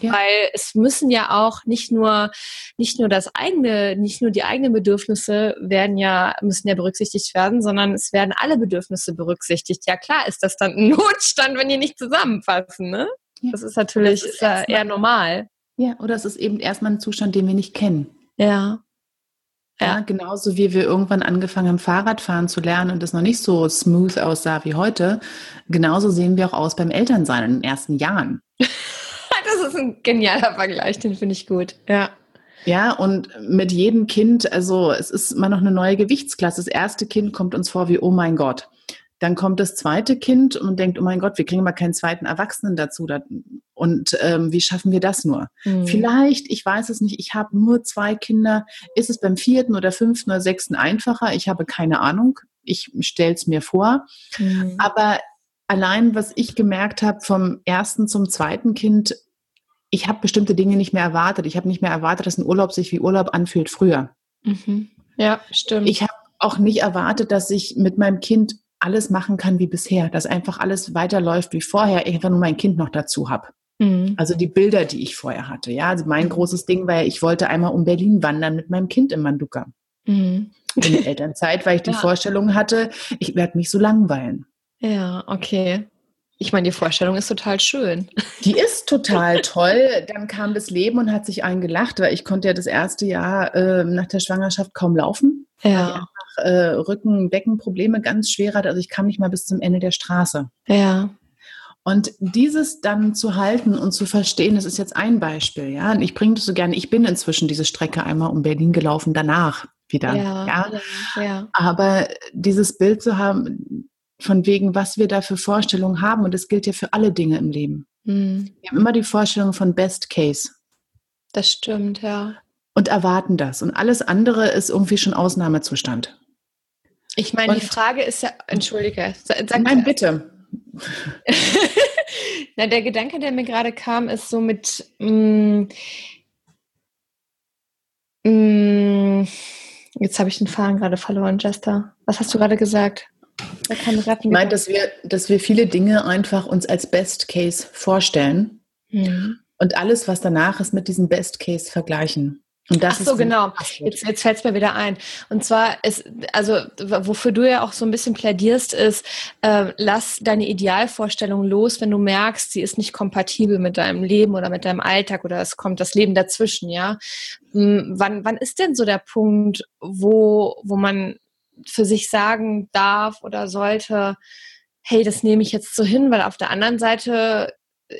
Speaker 1: Ja. Weil es müssen ja auch nicht nur, nicht nur das eigene, nicht nur die eigenen Bedürfnisse werden ja, müssen ja berücksichtigt werden, sondern es werden alle Bedürfnisse berücksichtigt. Ja klar ist das dann ein *laughs* Notstand, wenn die nicht zusammenpassen, ne? Ja. Das ist natürlich das ist eher, eher normal.
Speaker 2: Ja, oder es ist eben erstmal ein Zustand, den wir nicht kennen.
Speaker 1: Ja.
Speaker 2: Ja. ja, genauso wie wir irgendwann angefangen haben, Fahrradfahren zu lernen und das noch nicht so smooth aussah wie heute, genauso sehen wir auch aus beim Elternsein in den ersten Jahren. *laughs*
Speaker 1: ist ein genialer Vergleich, den finde ich gut. Ja.
Speaker 2: Ja, und mit jedem Kind, also es ist immer noch eine neue Gewichtsklasse. Das erste Kind kommt uns vor wie, oh mein Gott. Dann kommt das zweite Kind und denkt, oh mein Gott, wir kriegen mal keinen zweiten Erwachsenen dazu. Und ähm, wie schaffen wir das nur? Mhm. Vielleicht, ich weiß es nicht, ich habe nur zwei Kinder. Ist es beim vierten oder fünften oder sechsten einfacher? Ich habe keine Ahnung. Ich stelle es mir vor. Mhm. Aber allein, was ich gemerkt habe, vom ersten zum zweiten Kind, ich habe bestimmte Dinge nicht mehr erwartet. Ich habe nicht mehr erwartet, dass ein Urlaub sich wie Urlaub anfühlt früher.
Speaker 1: Mhm. Ja, stimmt.
Speaker 2: Ich habe auch nicht erwartet, dass ich mit meinem Kind alles machen kann wie bisher, dass einfach alles weiterläuft wie vorher, ich einfach nur mein Kind noch dazu habe. Mhm. Also die Bilder, die ich vorher hatte. Ja, also mein mhm. großes Ding war, ich wollte einmal um Berlin wandern mit meinem Kind im Manduka. Mhm. In der Elternzeit, weil ich die *laughs* ja. Vorstellung hatte, ich werde mich so langweilen.
Speaker 1: Ja, okay. Ich meine, die Vorstellung ist total schön.
Speaker 2: Die ist total toll. Dann kam das Leben und hat sich eingelacht, weil ich konnte ja das erste Jahr äh, nach der Schwangerschaft kaum laufen. Ja. Einfach äh, Rücken, Beckenprobleme ganz schwer hatte. Also ich kam nicht mal bis zum Ende der Straße.
Speaker 1: Ja.
Speaker 2: Und dieses dann zu halten und zu verstehen, das ist jetzt ein Beispiel, ja. Und ich bringe das so gerne. Ich bin inzwischen diese Strecke einmal um Berlin gelaufen, danach wieder. Ja, ja. ja. Aber dieses Bild zu haben, von wegen, was wir da für Vorstellungen haben. Und das gilt ja für alle Dinge im Leben. Mhm. Wir haben immer die Vorstellung von Best Case.
Speaker 1: Das stimmt, ja.
Speaker 2: Und erwarten das. Und alles andere ist irgendwie schon Ausnahmezustand.
Speaker 1: Ich meine, die Frage ist ja, entschuldige.
Speaker 2: Sag Nein, bitte. *laughs*
Speaker 1: Na, der Gedanke, der mir gerade kam, ist so mit, mm, mm, jetzt habe ich den Faden gerade verloren, Jester. Was hast du gerade gesagt?
Speaker 2: Ich meine, dass wir, dass wir viele Dinge einfach uns als Best Case vorstellen mhm. und alles, was danach ist, mit diesem Best Case vergleichen. Und
Speaker 1: das Ach so, genau. Jetzt, jetzt fällt es mir wieder ein. Und zwar ist, also wofür du ja auch so ein bisschen plädierst, ist, äh, lass deine Idealvorstellung los, wenn du merkst, sie ist nicht kompatibel mit deinem Leben oder mit deinem Alltag oder es kommt das Leben dazwischen, ja. Hm, wann, wann ist denn so der Punkt, wo, wo man für sich sagen darf oder sollte, hey, das nehme ich jetzt so hin, weil auf der anderen Seite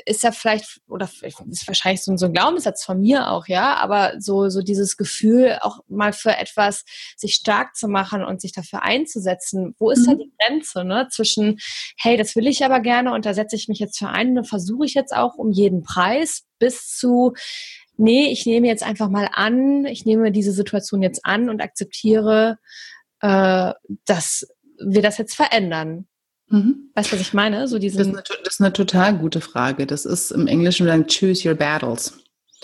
Speaker 1: ist ja vielleicht, oder ist wahrscheinlich so, ein Glaubenssatz von mir auch, ja, aber so, so dieses Gefühl, auch mal für etwas sich stark zu machen und sich dafür einzusetzen, wo ist mhm. da die Grenze, ne, zwischen, hey, das will ich aber gerne und da setze ich mich jetzt für ein und versuche ich jetzt auch um jeden Preis, bis zu, nee, ich nehme jetzt einfach mal an, ich nehme diese Situation jetzt an und akzeptiere, äh, dass wir das jetzt verändern. Mhm. Weißt du, was ich meine? So diesen
Speaker 2: das, ist eine, das ist eine total gute Frage. Das ist im Englischen dann choose your battles.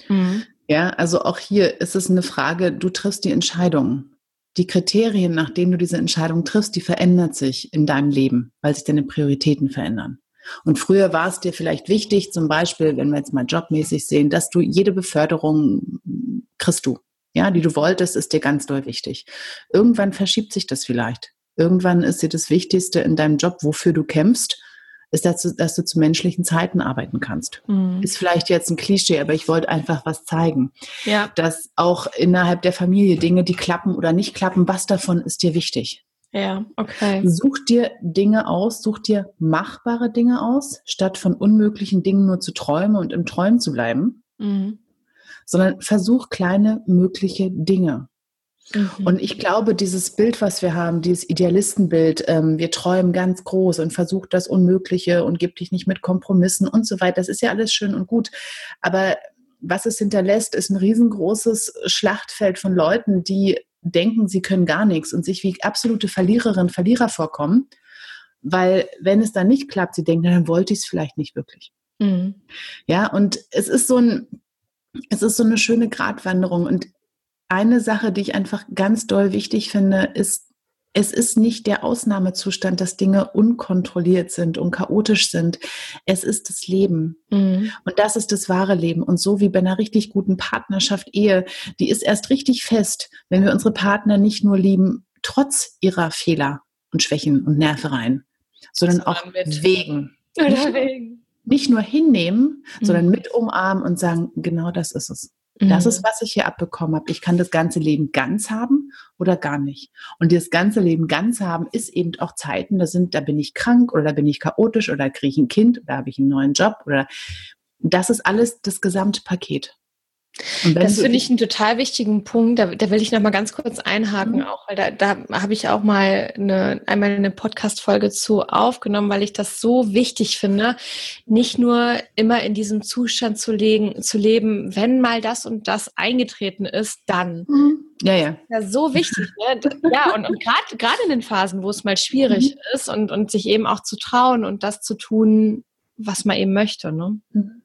Speaker 2: Mhm. Ja, also auch hier ist es eine Frage, du triffst die Entscheidung. Die Kriterien, nach denen du diese Entscheidung triffst, die verändert sich in deinem Leben, weil sich deine Prioritäten verändern. Und früher war es dir vielleicht wichtig, zum Beispiel, wenn wir jetzt mal jobmäßig sehen, dass du jede Beförderung kriegst du. Ja, die du wolltest, ist dir ganz doll wichtig. Irgendwann verschiebt sich das vielleicht. Irgendwann ist dir das Wichtigste in deinem Job, wofür du kämpfst, ist, dass du, dass du zu menschlichen Zeiten arbeiten kannst. Mhm. Ist vielleicht jetzt ein Klischee, aber ich wollte einfach was zeigen. Ja. Dass auch innerhalb der Familie Dinge, die klappen oder nicht klappen, was davon ist dir wichtig?
Speaker 1: Ja, okay.
Speaker 2: Such dir Dinge aus, such dir machbare Dinge aus, statt von unmöglichen Dingen nur zu träumen und im Träumen zu bleiben, mhm. Sondern versuch kleine mögliche Dinge. Mhm. Und ich glaube, dieses Bild, was wir haben, dieses Idealistenbild, ähm, wir träumen ganz groß und versucht das Unmögliche und gib dich nicht mit Kompromissen und so weiter. Das ist ja alles schön und gut. Aber was es hinterlässt, ist ein riesengroßes Schlachtfeld von Leuten, die denken, sie können gar nichts und sich wie absolute Verliererinnen, Verlierer vorkommen, weil wenn es dann nicht klappt, sie denken, dann wollte ich es vielleicht nicht wirklich. Mhm. Ja, und es ist so ein, es ist so eine schöne Gratwanderung und eine Sache, die ich einfach ganz doll wichtig finde, ist es ist nicht der Ausnahmezustand, dass Dinge unkontrolliert sind und chaotisch sind. Es ist das Leben. Mhm. Und das ist das wahre Leben. Und so wie bei einer richtig guten Partnerschaft, Ehe, die ist erst richtig fest, wenn wir unsere Partner nicht nur lieben, trotz ihrer Fehler und Schwächen und Nervereien, sondern auch wegen. Oder wegen. Nicht nur hinnehmen, mhm. sondern mit umarmen und sagen, genau das ist es. Das ist, mhm. was ich hier abbekommen habe. Ich kann das ganze Leben ganz haben oder gar nicht. Und das ganze Leben ganz haben ist eben auch Zeiten, da sind, da bin ich krank oder da bin ich chaotisch oder kriege ich ein Kind oder habe ich einen neuen Job oder das ist alles das Gesamtpaket.
Speaker 1: Das finde ich einen total wichtigen Punkt. Da, da will ich noch mal ganz kurz einhaken, mhm. auch weil da, da habe ich auch mal eine, einmal eine Podcast-Folge zu aufgenommen, weil ich das so wichtig finde, nicht nur immer in diesem Zustand zu, legen, zu leben, wenn mal das und das eingetreten ist, dann. Mhm.
Speaker 2: Ja, ja.
Speaker 1: Ja, so wichtig. Ne? *laughs* Ja, und, und gerade in den Phasen, wo es mal schwierig mhm. ist und, und sich eben auch zu trauen und das zu tun, was man eben möchte. Ne? Mhm.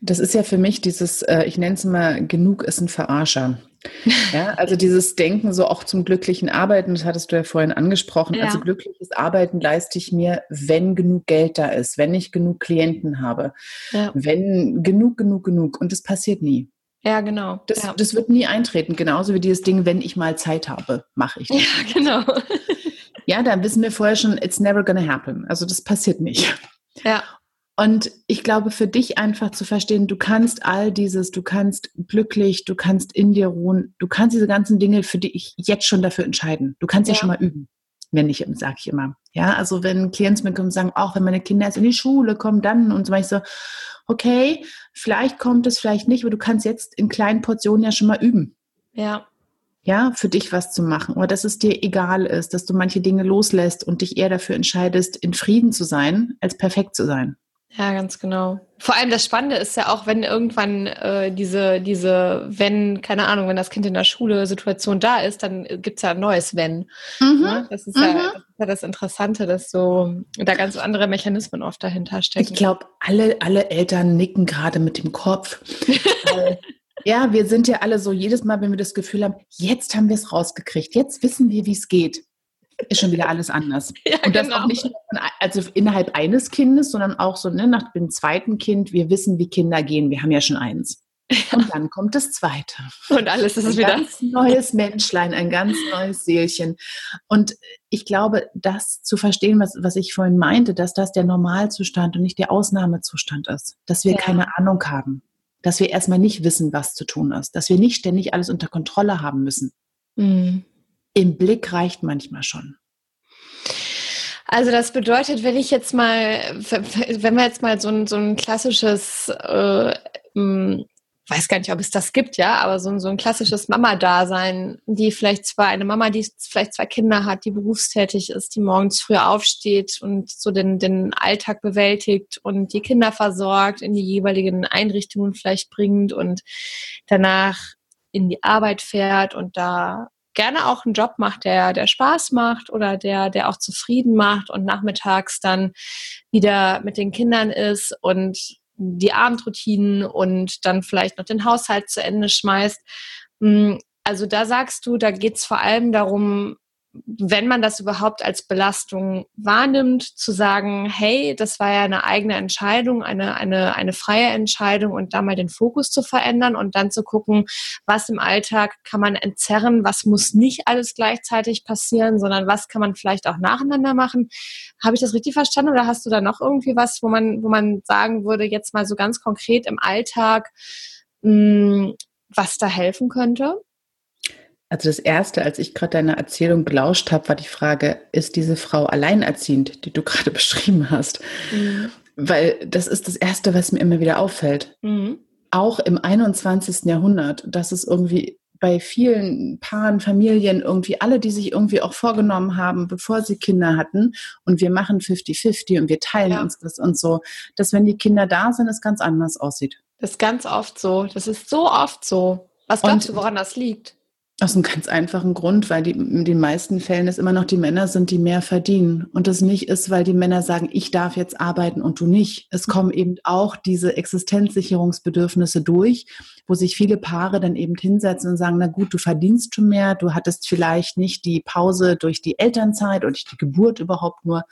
Speaker 2: Das ist ja für mich dieses, äh, ich nenne es mal, genug ist ein Verarscher. *laughs* Ja, also dieses Denken so auch zum glücklichen Arbeiten, das hattest du ja vorhin angesprochen. Ja. Also glückliches Arbeiten leiste ich mir, wenn genug Geld da ist, wenn ich genug Klienten habe, ja. wenn genug, genug, genug. Und das passiert nie.
Speaker 1: Ja, genau.
Speaker 2: Das,
Speaker 1: ja.
Speaker 2: das wird nie eintreten. Genauso wie dieses Ding, wenn ich mal Zeit habe, mache ich das.
Speaker 1: Ja, genau.
Speaker 2: ja, da wissen wir vorher schon, it's never gonna happen. Also das passiert nicht.
Speaker 1: Ja.
Speaker 2: Und ich glaube, für dich einfach zu verstehen, du kannst all dieses, du kannst glücklich, du kannst in dir ruhen, du kannst diese ganzen Dinge für dich jetzt schon dafür entscheiden. Du kannst ja, ja schon mal üben. Wenn ich, sage ich immer. Ja, also wenn Klienten mir kommen und sagen, auch wenn meine Kinder jetzt in die Schule kommen, dann und so ich so, okay, vielleicht kommt es, vielleicht nicht, aber du kannst jetzt in kleinen Portionen ja schon mal üben.
Speaker 1: Ja.
Speaker 2: Ja, für dich was zu machen. Oder dass es dir egal ist, dass du manche Dinge loslässt und dich eher dafür entscheidest, in Frieden zu sein, als perfekt zu sein.
Speaker 1: Ja, ganz genau. Vor allem das Spannende ist ja auch, wenn irgendwann äh, diese, diese, wenn, keine Ahnung, wenn das Kind in der Schule Situation da ist, dann gibt's ja ein neues Wenn. Mhm. Ja, das, ist mhm. ja, das, ist ja, das Interessante, dass so da ganz andere Mechanismen oft dahinter stecken.
Speaker 2: Ich glaube, alle, alle Eltern nicken gerade mit dem Kopf. *laughs* ja, wir sind ja alle so, jedes Mal, wenn wir das Gefühl haben, jetzt haben wir es rausgekriegt, jetzt wissen wir, wie es geht ist schon wieder alles anders. *laughs* Ja, und das genau. auch nicht nur also innerhalb eines Kindes, sondern auch so ne, nach dem zweiten Kind. Wir wissen, wie Kinder gehen. Wir haben ja schon eins. Und dann kommt das zweite.
Speaker 1: Und alles ist
Speaker 2: ein
Speaker 1: wieder.
Speaker 2: Ein ganz neues Menschlein, ein ganz neues Seelchen. Und ich glaube, das zu verstehen, was, was ich vorhin meinte, dass das der Normalzustand und nicht der Ausnahmezustand ist. Dass wir ja. keine Ahnung haben. Dass wir erstmal nicht wissen, was zu tun ist. Dass wir nicht ständig alles unter Kontrolle haben müssen. Mhm im Blick reicht manchmal schon.
Speaker 1: Also das bedeutet, wenn ich jetzt mal, wenn wir jetzt mal so ein, so ein klassisches, äh, weiß gar nicht, ob es das gibt, ja, aber so ein, so ein klassisches Mama-Dasein, die vielleicht zwar eine Mama, die vielleicht zwei Kinder hat, die berufstätig ist, die morgens früh aufsteht und so den, den Alltag bewältigt und die Kinder versorgt, in die jeweiligen Einrichtungen vielleicht bringt und danach in die Arbeit fährt und da gerne auch einen Job macht, der, der Spaß macht oder der, der auch zufrieden macht und nachmittags dann wieder mit den Kindern ist und die Abendroutinen und dann vielleicht noch den Haushalt zu Ende schmeißt. Mm, also da sagst du, da geht es vor allem darum, wenn man das überhaupt als Belastung wahrnimmt, zu sagen, hey, das war ja eine eigene Entscheidung, eine, eine, eine freie Entscheidung und da mal den Fokus zu verändern und dann zu gucken, was im Alltag kann man entzerren, was muss nicht alles gleichzeitig passieren, sondern was kann man vielleicht auch nacheinander machen. Habe ich das richtig verstanden oder hast du da noch irgendwie was, wo man, wo man sagen würde, jetzt mal so ganz konkret im Alltag, mh, hm, was da helfen könnte?
Speaker 2: Also das Erste, als ich gerade deine Erzählung belauscht habe, war die Frage, ist diese Frau alleinerziehend, die du *laughs* gerade beschrieben hast? Mhm. Weil das ist das Erste, was mir immer wieder auffällt. Mhm. Auch im 21. Jahrhundert, dass es irgendwie bei vielen Paaren, Familien irgendwie alle, die sich irgendwie auch vorgenommen haben, bevor sie Kinder hatten und wir machen 50-50 und wir teilen ja. uns das und so, dass wenn die Kinder da sind, es ganz anders aussieht.
Speaker 1: Das ist ganz oft so. Das ist so oft so. Was glaubst und, du, woran das liegt?
Speaker 2: Aus einem ganz einfachen Grund, weil die, in den meisten Fällen es immer noch die Männer sind, die mehr verdienen. Und das nicht ist, weil die Männer sagen, ich darf jetzt arbeiten und du nicht. Es kommen eben auch diese Existenzsicherungsbedürfnisse durch, wo sich viele Paare dann eben hinsetzen und sagen, na gut, du verdienst schon mehr, du hattest vielleicht nicht die Pause durch die Elternzeit oder durch die Geburt überhaupt nur.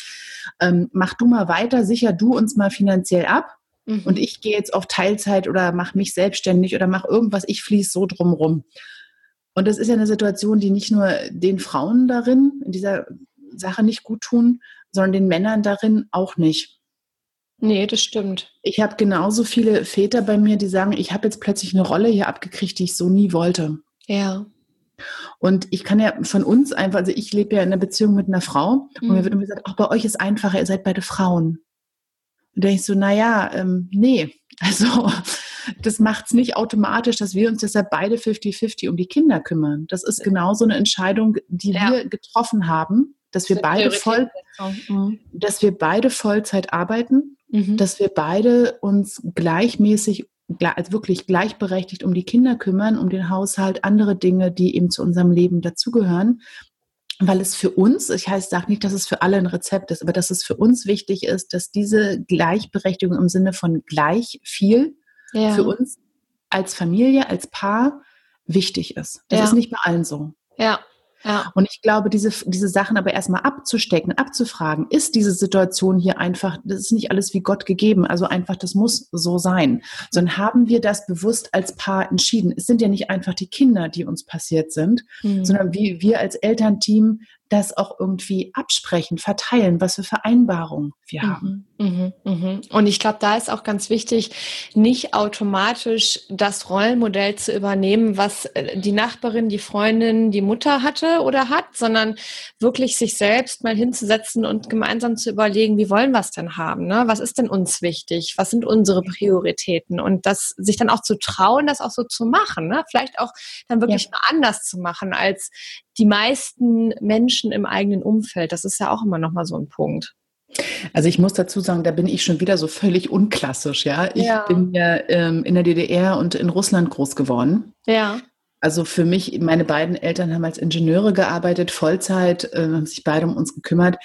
Speaker 2: Ähm, mach du mal weiter, sicher du uns mal finanziell ab. Mhm. Und ich gehe jetzt auf Teilzeit oder mach mich selbstständig oder mach irgendwas, ich fließe so drumrum. Und das ist ja eine Situation, die nicht nur den Frauen darin, in dieser Sache nicht gut tun, sondern den Männern darin auch nicht.
Speaker 1: Nee, das stimmt.
Speaker 2: Ich habe genauso viele Väter bei mir, die sagen, ich habe jetzt plötzlich eine Rolle hier abgekriegt, die ich so nie wollte.
Speaker 1: Ja.
Speaker 2: Und ich kann ja von uns einfach, also ich lebe ja in einer Beziehung mit einer Frau mhm. und mir wird immer gesagt, auch bei euch ist einfacher, ihr seid beide Frauen. Und da ich so, naja, ähm, nee, *laughs* also das macht es nicht automatisch, dass wir uns deshalb beide 50-50 um die Kinder kümmern. Das ist genauso eine Entscheidung, die ja. wir getroffen haben, dass wir beide voll, mhm. dass wir beide Vollzeit arbeiten, mhm. dass wir beide uns gleichmäßig, also wirklich gleichberechtigt um die Kinder kümmern, um den Haushalt, andere Dinge, die eben zu unserem Leben dazugehören weil es für uns, ich heißt, sage nicht, dass es für alle ein Rezept ist, aber dass es für uns wichtig ist, dass diese Gleichberechtigung im Sinne von gleich viel ja. für uns als Familie, als Paar wichtig ist. Das ja. ist nicht bei allen so.
Speaker 1: Ja. Ja.
Speaker 2: Und ich glaube, diese, diese Sachen aber erstmal abzustecken, abzufragen, ist diese Situation hier einfach, das ist nicht alles wie Gott gegeben, also einfach, das muss so sein, sondern haben wir das bewusst als Paar entschieden. Es sind ja nicht einfach die Kinder, die uns passiert sind, mhm. sondern wie wir als Elternteam das auch irgendwie absprechen, verteilen, was für Vereinbarungen wir mhm, haben.
Speaker 1: Mhm, mh. Und ich glaube, da ist auch ganz wichtig, nicht automatisch das Rollenmodell zu übernehmen, was äh, die Nachbarin, die Freundin, die Mutter hatte oder hat, sondern wirklich sich selbst mal hinzusetzen und gemeinsam zu überlegen, wie wollen wir es denn haben? Ne? Was ist denn uns wichtig? Was sind unsere Prioritäten? Und das sich dann auch zu trauen, das auch so zu machen. Ne? Vielleicht auch dann wirklich ja. anders zu machen als die meisten Menschen im eigenen Umfeld. Das ist ja auch immer noch mal so ein Punkt.
Speaker 2: Also ich muss dazu sagen, da bin ich schon wieder so völlig unklassisch, ja. Ich ja. bin ja ähm, in der DDR und in Russland groß geworden.
Speaker 1: Ja.
Speaker 2: Also für mich, meine beiden Eltern haben als Ingenieure gearbeitet, Vollzeit, äh, haben sich beide um uns gekümmert.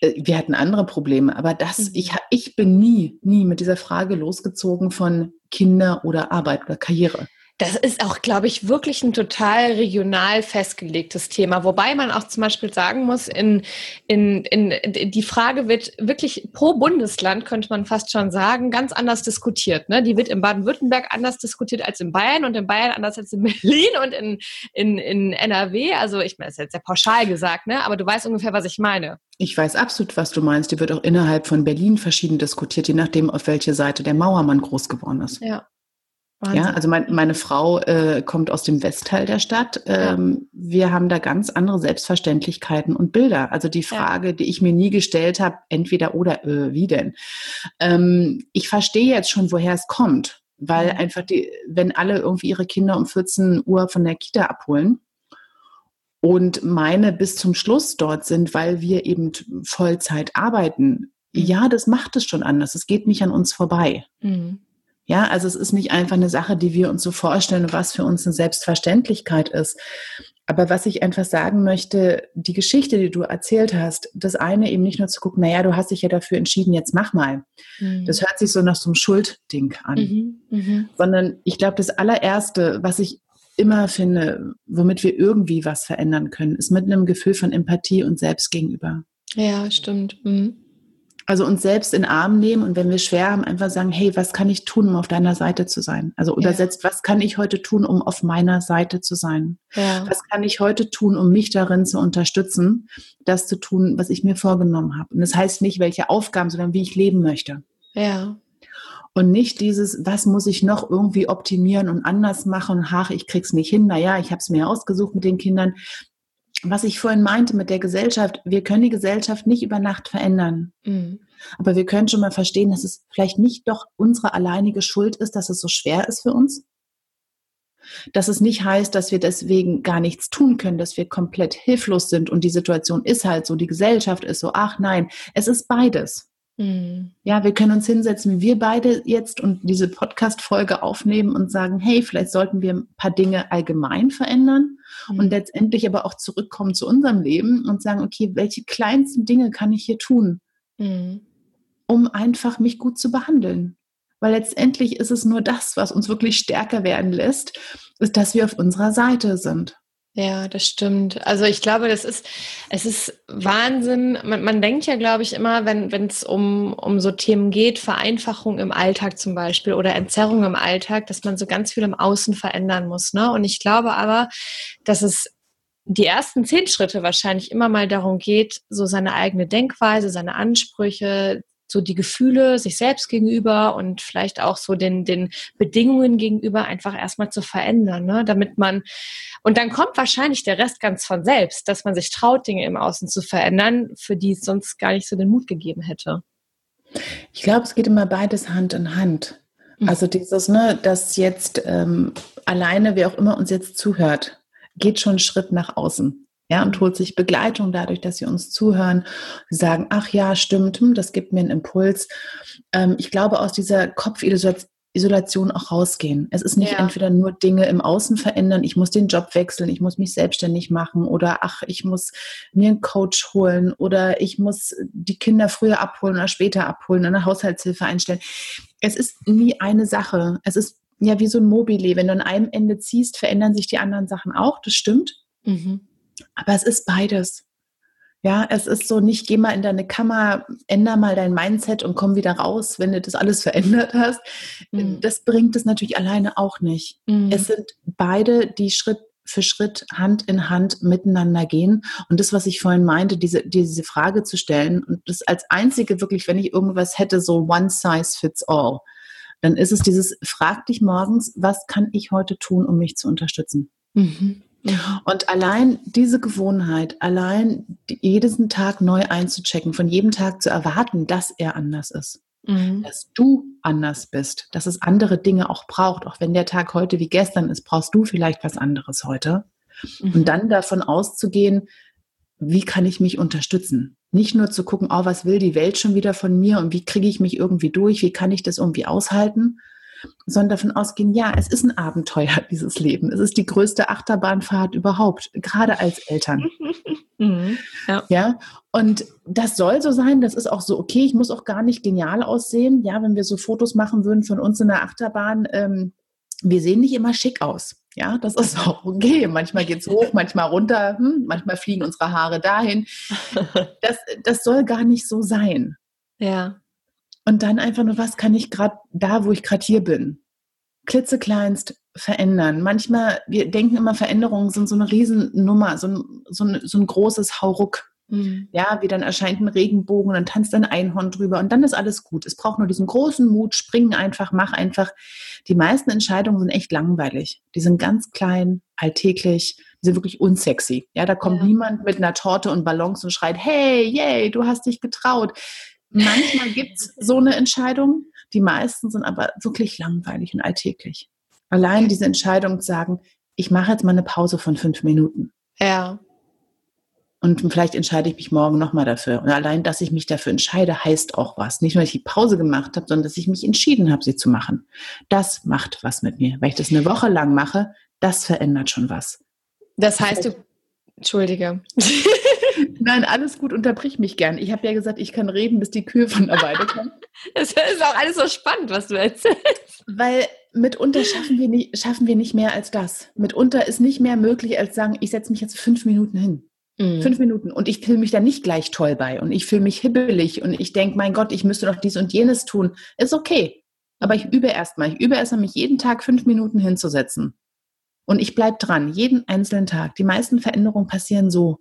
Speaker 2: Äh, wir hatten andere Probleme, aber das, mhm. ich, ich bin nie, nie mit dieser Frage losgezogen von Kinder oder Arbeit oder Karriere.
Speaker 1: Das ist auch, glaube ich, wirklich ein total regional festgelegtes Thema. Wobei man auch zum Beispiel sagen muss, in, in, in, die Frage wird wirklich pro Bundesland, könnte man fast schon sagen, ganz anders diskutiert. Ne? Die wird in Baden-Württemberg anders diskutiert als in Bayern und in Bayern anders als in *laughs* Berlin und in, in, in NRW. Also ich meine, das ist jetzt sehr pauschal gesagt, ne? aber du weißt ungefähr, was ich meine.
Speaker 2: Ich weiß absolut, was du meinst. Die wird auch innerhalb von Berlin verschieden diskutiert, je nachdem, auf welche Seite der Mauermann groß geworden ist.
Speaker 1: Ja.
Speaker 2: Wahnsinn. Ja, also mein, meine Frau äh, kommt aus dem Westteil der Stadt. Ähm, ja. Wir haben da ganz andere Selbstverständlichkeiten und Bilder. Also die Frage, ja. die ich mir nie gestellt habe, entweder oder äh, wie denn? Ähm, ich verstehe jetzt schon, woher es kommt, weil mhm. einfach die, wenn alle irgendwie ihre Kinder um 14 Uhr von der Kita abholen und meine bis zum Schluss dort sind, weil wir eben Vollzeit arbeiten, mhm. ja, das macht es schon anders. Es geht nicht an uns vorbei. Mhm. Ja, also es ist nicht einfach eine Sache, die wir uns so vorstellen, was für uns eine Selbstverständlichkeit ist. Aber was ich einfach sagen möchte, die Geschichte, die du erzählt hast, das eine eben nicht nur zu gucken, naja, du hast dich ja dafür entschieden, jetzt mach mal. Mhm. Das hört sich so nach so einem Schuldding an. Mhm, mh. Sondern ich glaube, das allererste, was ich immer finde, womit wir irgendwie was verändern können, ist mit einem Gefühl von Empathie und Selbst gegenüber.
Speaker 1: Ja, stimmt. Mhm.
Speaker 2: Also uns selbst in den Arm nehmen und wenn wir schwer haben, einfach sagen, hey, was kann ich tun, um auf deiner Seite zu sein? Also übersetzt, ja. was kann ich heute tun, um auf meiner Seite zu sein? Ja. Was kann ich heute tun, um mich darin zu unterstützen, das zu tun, was ich mir vorgenommen habe? Und das heißt nicht, welche Aufgaben, sondern wie ich leben möchte.
Speaker 1: Ja.
Speaker 2: Und nicht dieses, was muss ich noch irgendwie optimieren und anders machen? Ach, ich krieg's nicht hin. Naja, ich habe es mir ausgesucht mit den Kindern was ich vorhin meinte mit der Gesellschaft, wir können die Gesellschaft nicht über Nacht verändern. Mhm. Aber wir können schon mal verstehen, dass es vielleicht nicht doch unsere alleinige Schuld ist, dass es so schwer ist für uns. Dass es nicht heißt, dass wir deswegen gar nichts tun können, dass wir komplett hilflos sind und die Situation ist halt so, die Gesellschaft ist so, ach nein, es ist beides. Mhm. Ja, wir können uns hinsetzen, wie wir beide jetzt und diese Podcast-Folge aufnehmen und sagen, hey, vielleicht sollten wir ein paar Dinge allgemein verändern mhm. und letztendlich aber auch zurückkommen zu unserem Leben und sagen, okay, welche kleinsten Dinge kann ich hier tun, mhm. um einfach mich gut zu behandeln? Weil letztendlich ist es nur das, was uns wirklich stärker werden lässt, ist, dass wir auf unserer Seite sind.
Speaker 1: Ja, das stimmt. Also ich glaube, das ist, es ist Wahnsinn. Man, man denkt ja, glaube ich, immer, wenn es um, um so Themen geht, Vereinfachung im Alltag zum Beispiel oder Entzerrung im Alltag, dass man so ganz viel im Außen verändern muss. Ne? Und ich glaube aber, dass es die ersten zehn Schritte wahrscheinlich immer mal darum geht, so seine eigene Denkweise, seine Ansprüche, so die Gefühle sich selbst gegenüber und vielleicht auch so den, den Bedingungen gegenüber einfach erstmal zu verändern, ne? damit man, und dann kommt wahrscheinlich der Rest ganz von selbst, dass man sich traut, Dinge im Außen zu verändern, für die es sonst gar nicht so den Mut gegeben hätte.
Speaker 2: Ich glaube, es geht immer beides Hand in Hand. Mhm. Also dieses, ne, dass jetzt ähm, alleine, wer auch immer uns jetzt zuhört, geht schon einen Schritt nach außen ja, und holt sich Begleitung dadurch, dass sie uns zuhören, sagen, ach ja, stimmt, hm, das gibt mir einen Impuls. Ähm, ich glaube, aus dieser Kopfisolation auch rausgehen. Es ist nicht ja. entweder nur Dinge im Außen verändern, ich muss den Job wechseln, ich muss mich selbstständig machen oder ach, ich muss mir einen Coach holen oder ich muss die Kinder früher abholen oder später abholen, eine Haushaltshilfe einstellen. Es ist nie eine Sache. Es ist ja wie so ein Mobile. Wenn du an einem Ende ziehst, verändern sich die anderen Sachen auch, das stimmt. Mhm. Aber es ist beides. Ja, es ist so nicht, geh mal in deine Kammer, änder mal dein Mindset und komm wieder raus, wenn du das alles *laughs* verändert hast. Mhm. Das bringt es natürlich alleine auch nicht. Mhm. Es sind beide, die Schritt für Schritt Hand in Hand miteinander gehen. Und das, was ich vorhin meinte, diese, diese Frage zu stellen und das als einzige wirklich, wenn ich irgendwas hätte, so one size fits all, dann ist es dieses, frag dich morgens, was kann ich heute tun, um mich zu unterstützen? Mhm. Mhm. Und allein diese Gewohnheit, allein jeden Tag neu einzuchecken, von jedem Tag zu erwarten, dass er anders ist, mhm. dass du anders bist, dass es andere Dinge auch braucht, auch wenn der Tag heute wie gestern ist, brauchst du vielleicht was anderes heute. Mhm. Und dann davon auszugehen, wie kann ich mich unterstützen? Nicht nur zu gucken, oh, was will die Welt schon wieder von mir und wie kriege ich mich irgendwie durch, wie kann ich das irgendwie aushalten, sondern davon ausgehen, ja, es ist ein Abenteuer, *laughs* dieses Leben. Es ist die größte Achterbahnfahrt überhaupt, gerade als Eltern. *laughs* Mhm, ja. ja. Und das soll so sein, das ist auch so okay. Ich muss auch gar nicht genial aussehen. Ja, wenn wir so Fotos machen würden von uns in der Achterbahn, ähm, wir sehen nicht immer schick aus. Ja, das ist *laughs* auch okay. Manchmal geht es hoch, manchmal runter, hm, manchmal fliegen unsere Haare dahin. Das, das soll gar nicht so sein.
Speaker 1: Ja.
Speaker 2: Und dann einfach nur, was kann ich gerade da, wo ich gerade hier bin, klitzekleinst verändern. Manchmal, wir denken immer, Veränderungen sind so eine Riesennummer, so ein, so ein, so ein großes Hauruck. Mhm. Ja, wie dann erscheint ein Regenbogen und dann tanzt ein Einhorn drüber und dann ist alles gut. Es braucht nur diesen großen Mut, springen einfach, mach einfach. Die meisten Entscheidungen sind echt langweilig. Die sind ganz klein, alltäglich, die sind wirklich unsexy. Ja, da kommt ja. niemand mit einer Torte und Ballons und schreit, hey, yay, du hast dich getraut. Manchmal gibt es *laughs* so eine Entscheidung, die meisten sind aber wirklich langweilig und alltäglich. Allein diese Entscheidung zu sagen, ich mache jetzt mal eine Pause von fünf Minuten.
Speaker 1: Ja.
Speaker 2: Und vielleicht entscheide ich mich morgen nochmal dafür. Und allein, dass ich mich dafür entscheide, heißt auch was. Nicht nur, dass ich die Pause gemacht habe, sondern dass ich mich entschieden habe, sie zu machen. Das macht was mit mir. Weil ich das eine Woche lang mache, das verändert schon was.
Speaker 1: Das heißt, du, Entschuldige. *laughs* *laughs*
Speaker 2: Nein, alles gut, unterbrich mich gern. Ich habe ja gesagt, ich kann reden, bis die Kühe von der Weide kommen. *laughs*
Speaker 1: Es ist auch alles so spannend, was du erzählst.
Speaker 2: Weil mitunter schaffen wir, nicht, schaffen wir nicht mehr als das. Mitunter ist nicht mehr möglich, als sagen, ich setze mich jetzt fünf Minuten hin. Mhm. Fünf Minuten. Und ich fühle mich da nicht gleich toll bei. Und ich fühle mich hibbelig. Und ich denke, mein Gott, ich müsste doch dies und jenes tun. Ist okay. Aber ich übe erstmal. Ich übe erstmal, mich jeden Tag fünf Minuten hinzusetzen. Und ich bleibe dran, jeden einzelnen Tag. Die meisten Veränderungen passieren so.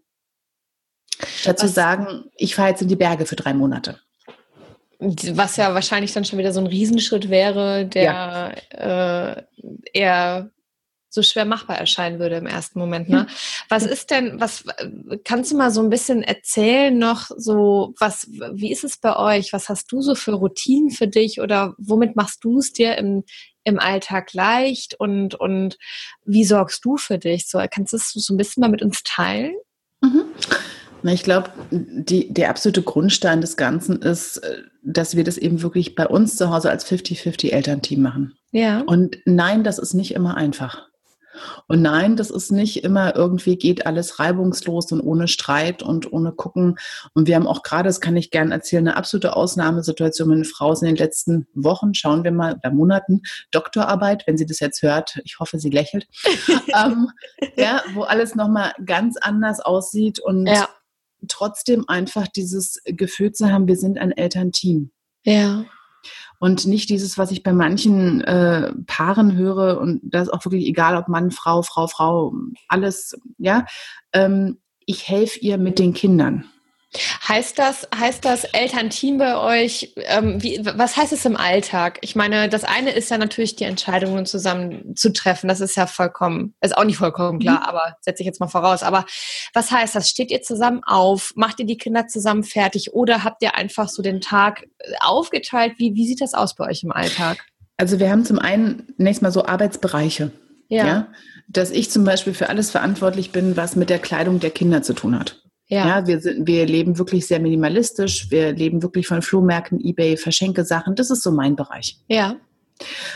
Speaker 2: Statt zu sagen, ich fahre jetzt in die Berge für drei Monate.
Speaker 1: Was ja wahrscheinlich dann schon wieder so ein Riesenschritt wäre, der ja. äh, eher so schwer machbar erscheinen würde im ersten Moment. Ne? Was ist denn, was kannst du mal so ein bisschen erzählen noch so, was, wie ist es bei euch? Was hast du so für Routinen für dich oder womit machst du es dir im, im Alltag leicht und, und wie sorgst du für dich? So, kannst du es so ein bisschen mal mit uns teilen?
Speaker 2: Mhm. Ich glaube, der absolute Grundstein des Ganzen ist, äh, dass wir das eben wirklich bei uns zu Hause als 50-50 Elternteam machen. Ja. Und nein, das ist nicht immer einfach. Und nein, das ist nicht immer irgendwie geht alles reibungslos und ohne Streit und ohne gucken. Und wir haben auch gerade, das kann ich gerne erzählen, eine absolute Ausnahmesituation. Meine Frau ist in den letzten Wochen, schauen wir mal, oder Monaten, Doktorarbeit, wenn sie das jetzt hört. Ich hoffe, sie lächelt. *laughs* ähm, ja, wo alles nochmal ganz anders aussieht und ja. Trotzdem einfach dieses Gefühl zu haben, wir sind ein Elternteam. Ja und nicht dieses, was ich bei manchen äh, Paaren höre und das ist auch wirklich egal, ob Mann, Frau, Frau, Frau, alles, ja. Ähm, ich helfe ihr mit den Kindern.
Speaker 1: Heißt das, heißt das Elternteam bei euch, ähm, wie, was heißt es im Alltag? Ich meine, das eine ist ja natürlich die Entscheidungen zusammen zu treffen. Das ist ja vollkommen, ist auch nicht vollkommen klar, mhm. aber setze ich jetzt mal voraus. Aber was heißt das? Steht ihr zusammen auf? Macht ihr die Kinder zusammen fertig? Oder habt ihr einfach so den Tag aufgeteilt? Wie, wie sieht das aus bei euch im Alltag?
Speaker 2: Also wir haben zum einen nächstes Mal so Arbeitsbereiche. Ja. ja. Dass ich zum Beispiel für alles verantwortlich bin, was mit der Kleidung der Kinder zu tun hat. Ja. ja, wir, sind, wir leben wirklich sehr minimalistisch. Wir leben wirklich von Flohmärkten, Ebay, verschenke Sachen. Das ist so mein Bereich. Ja.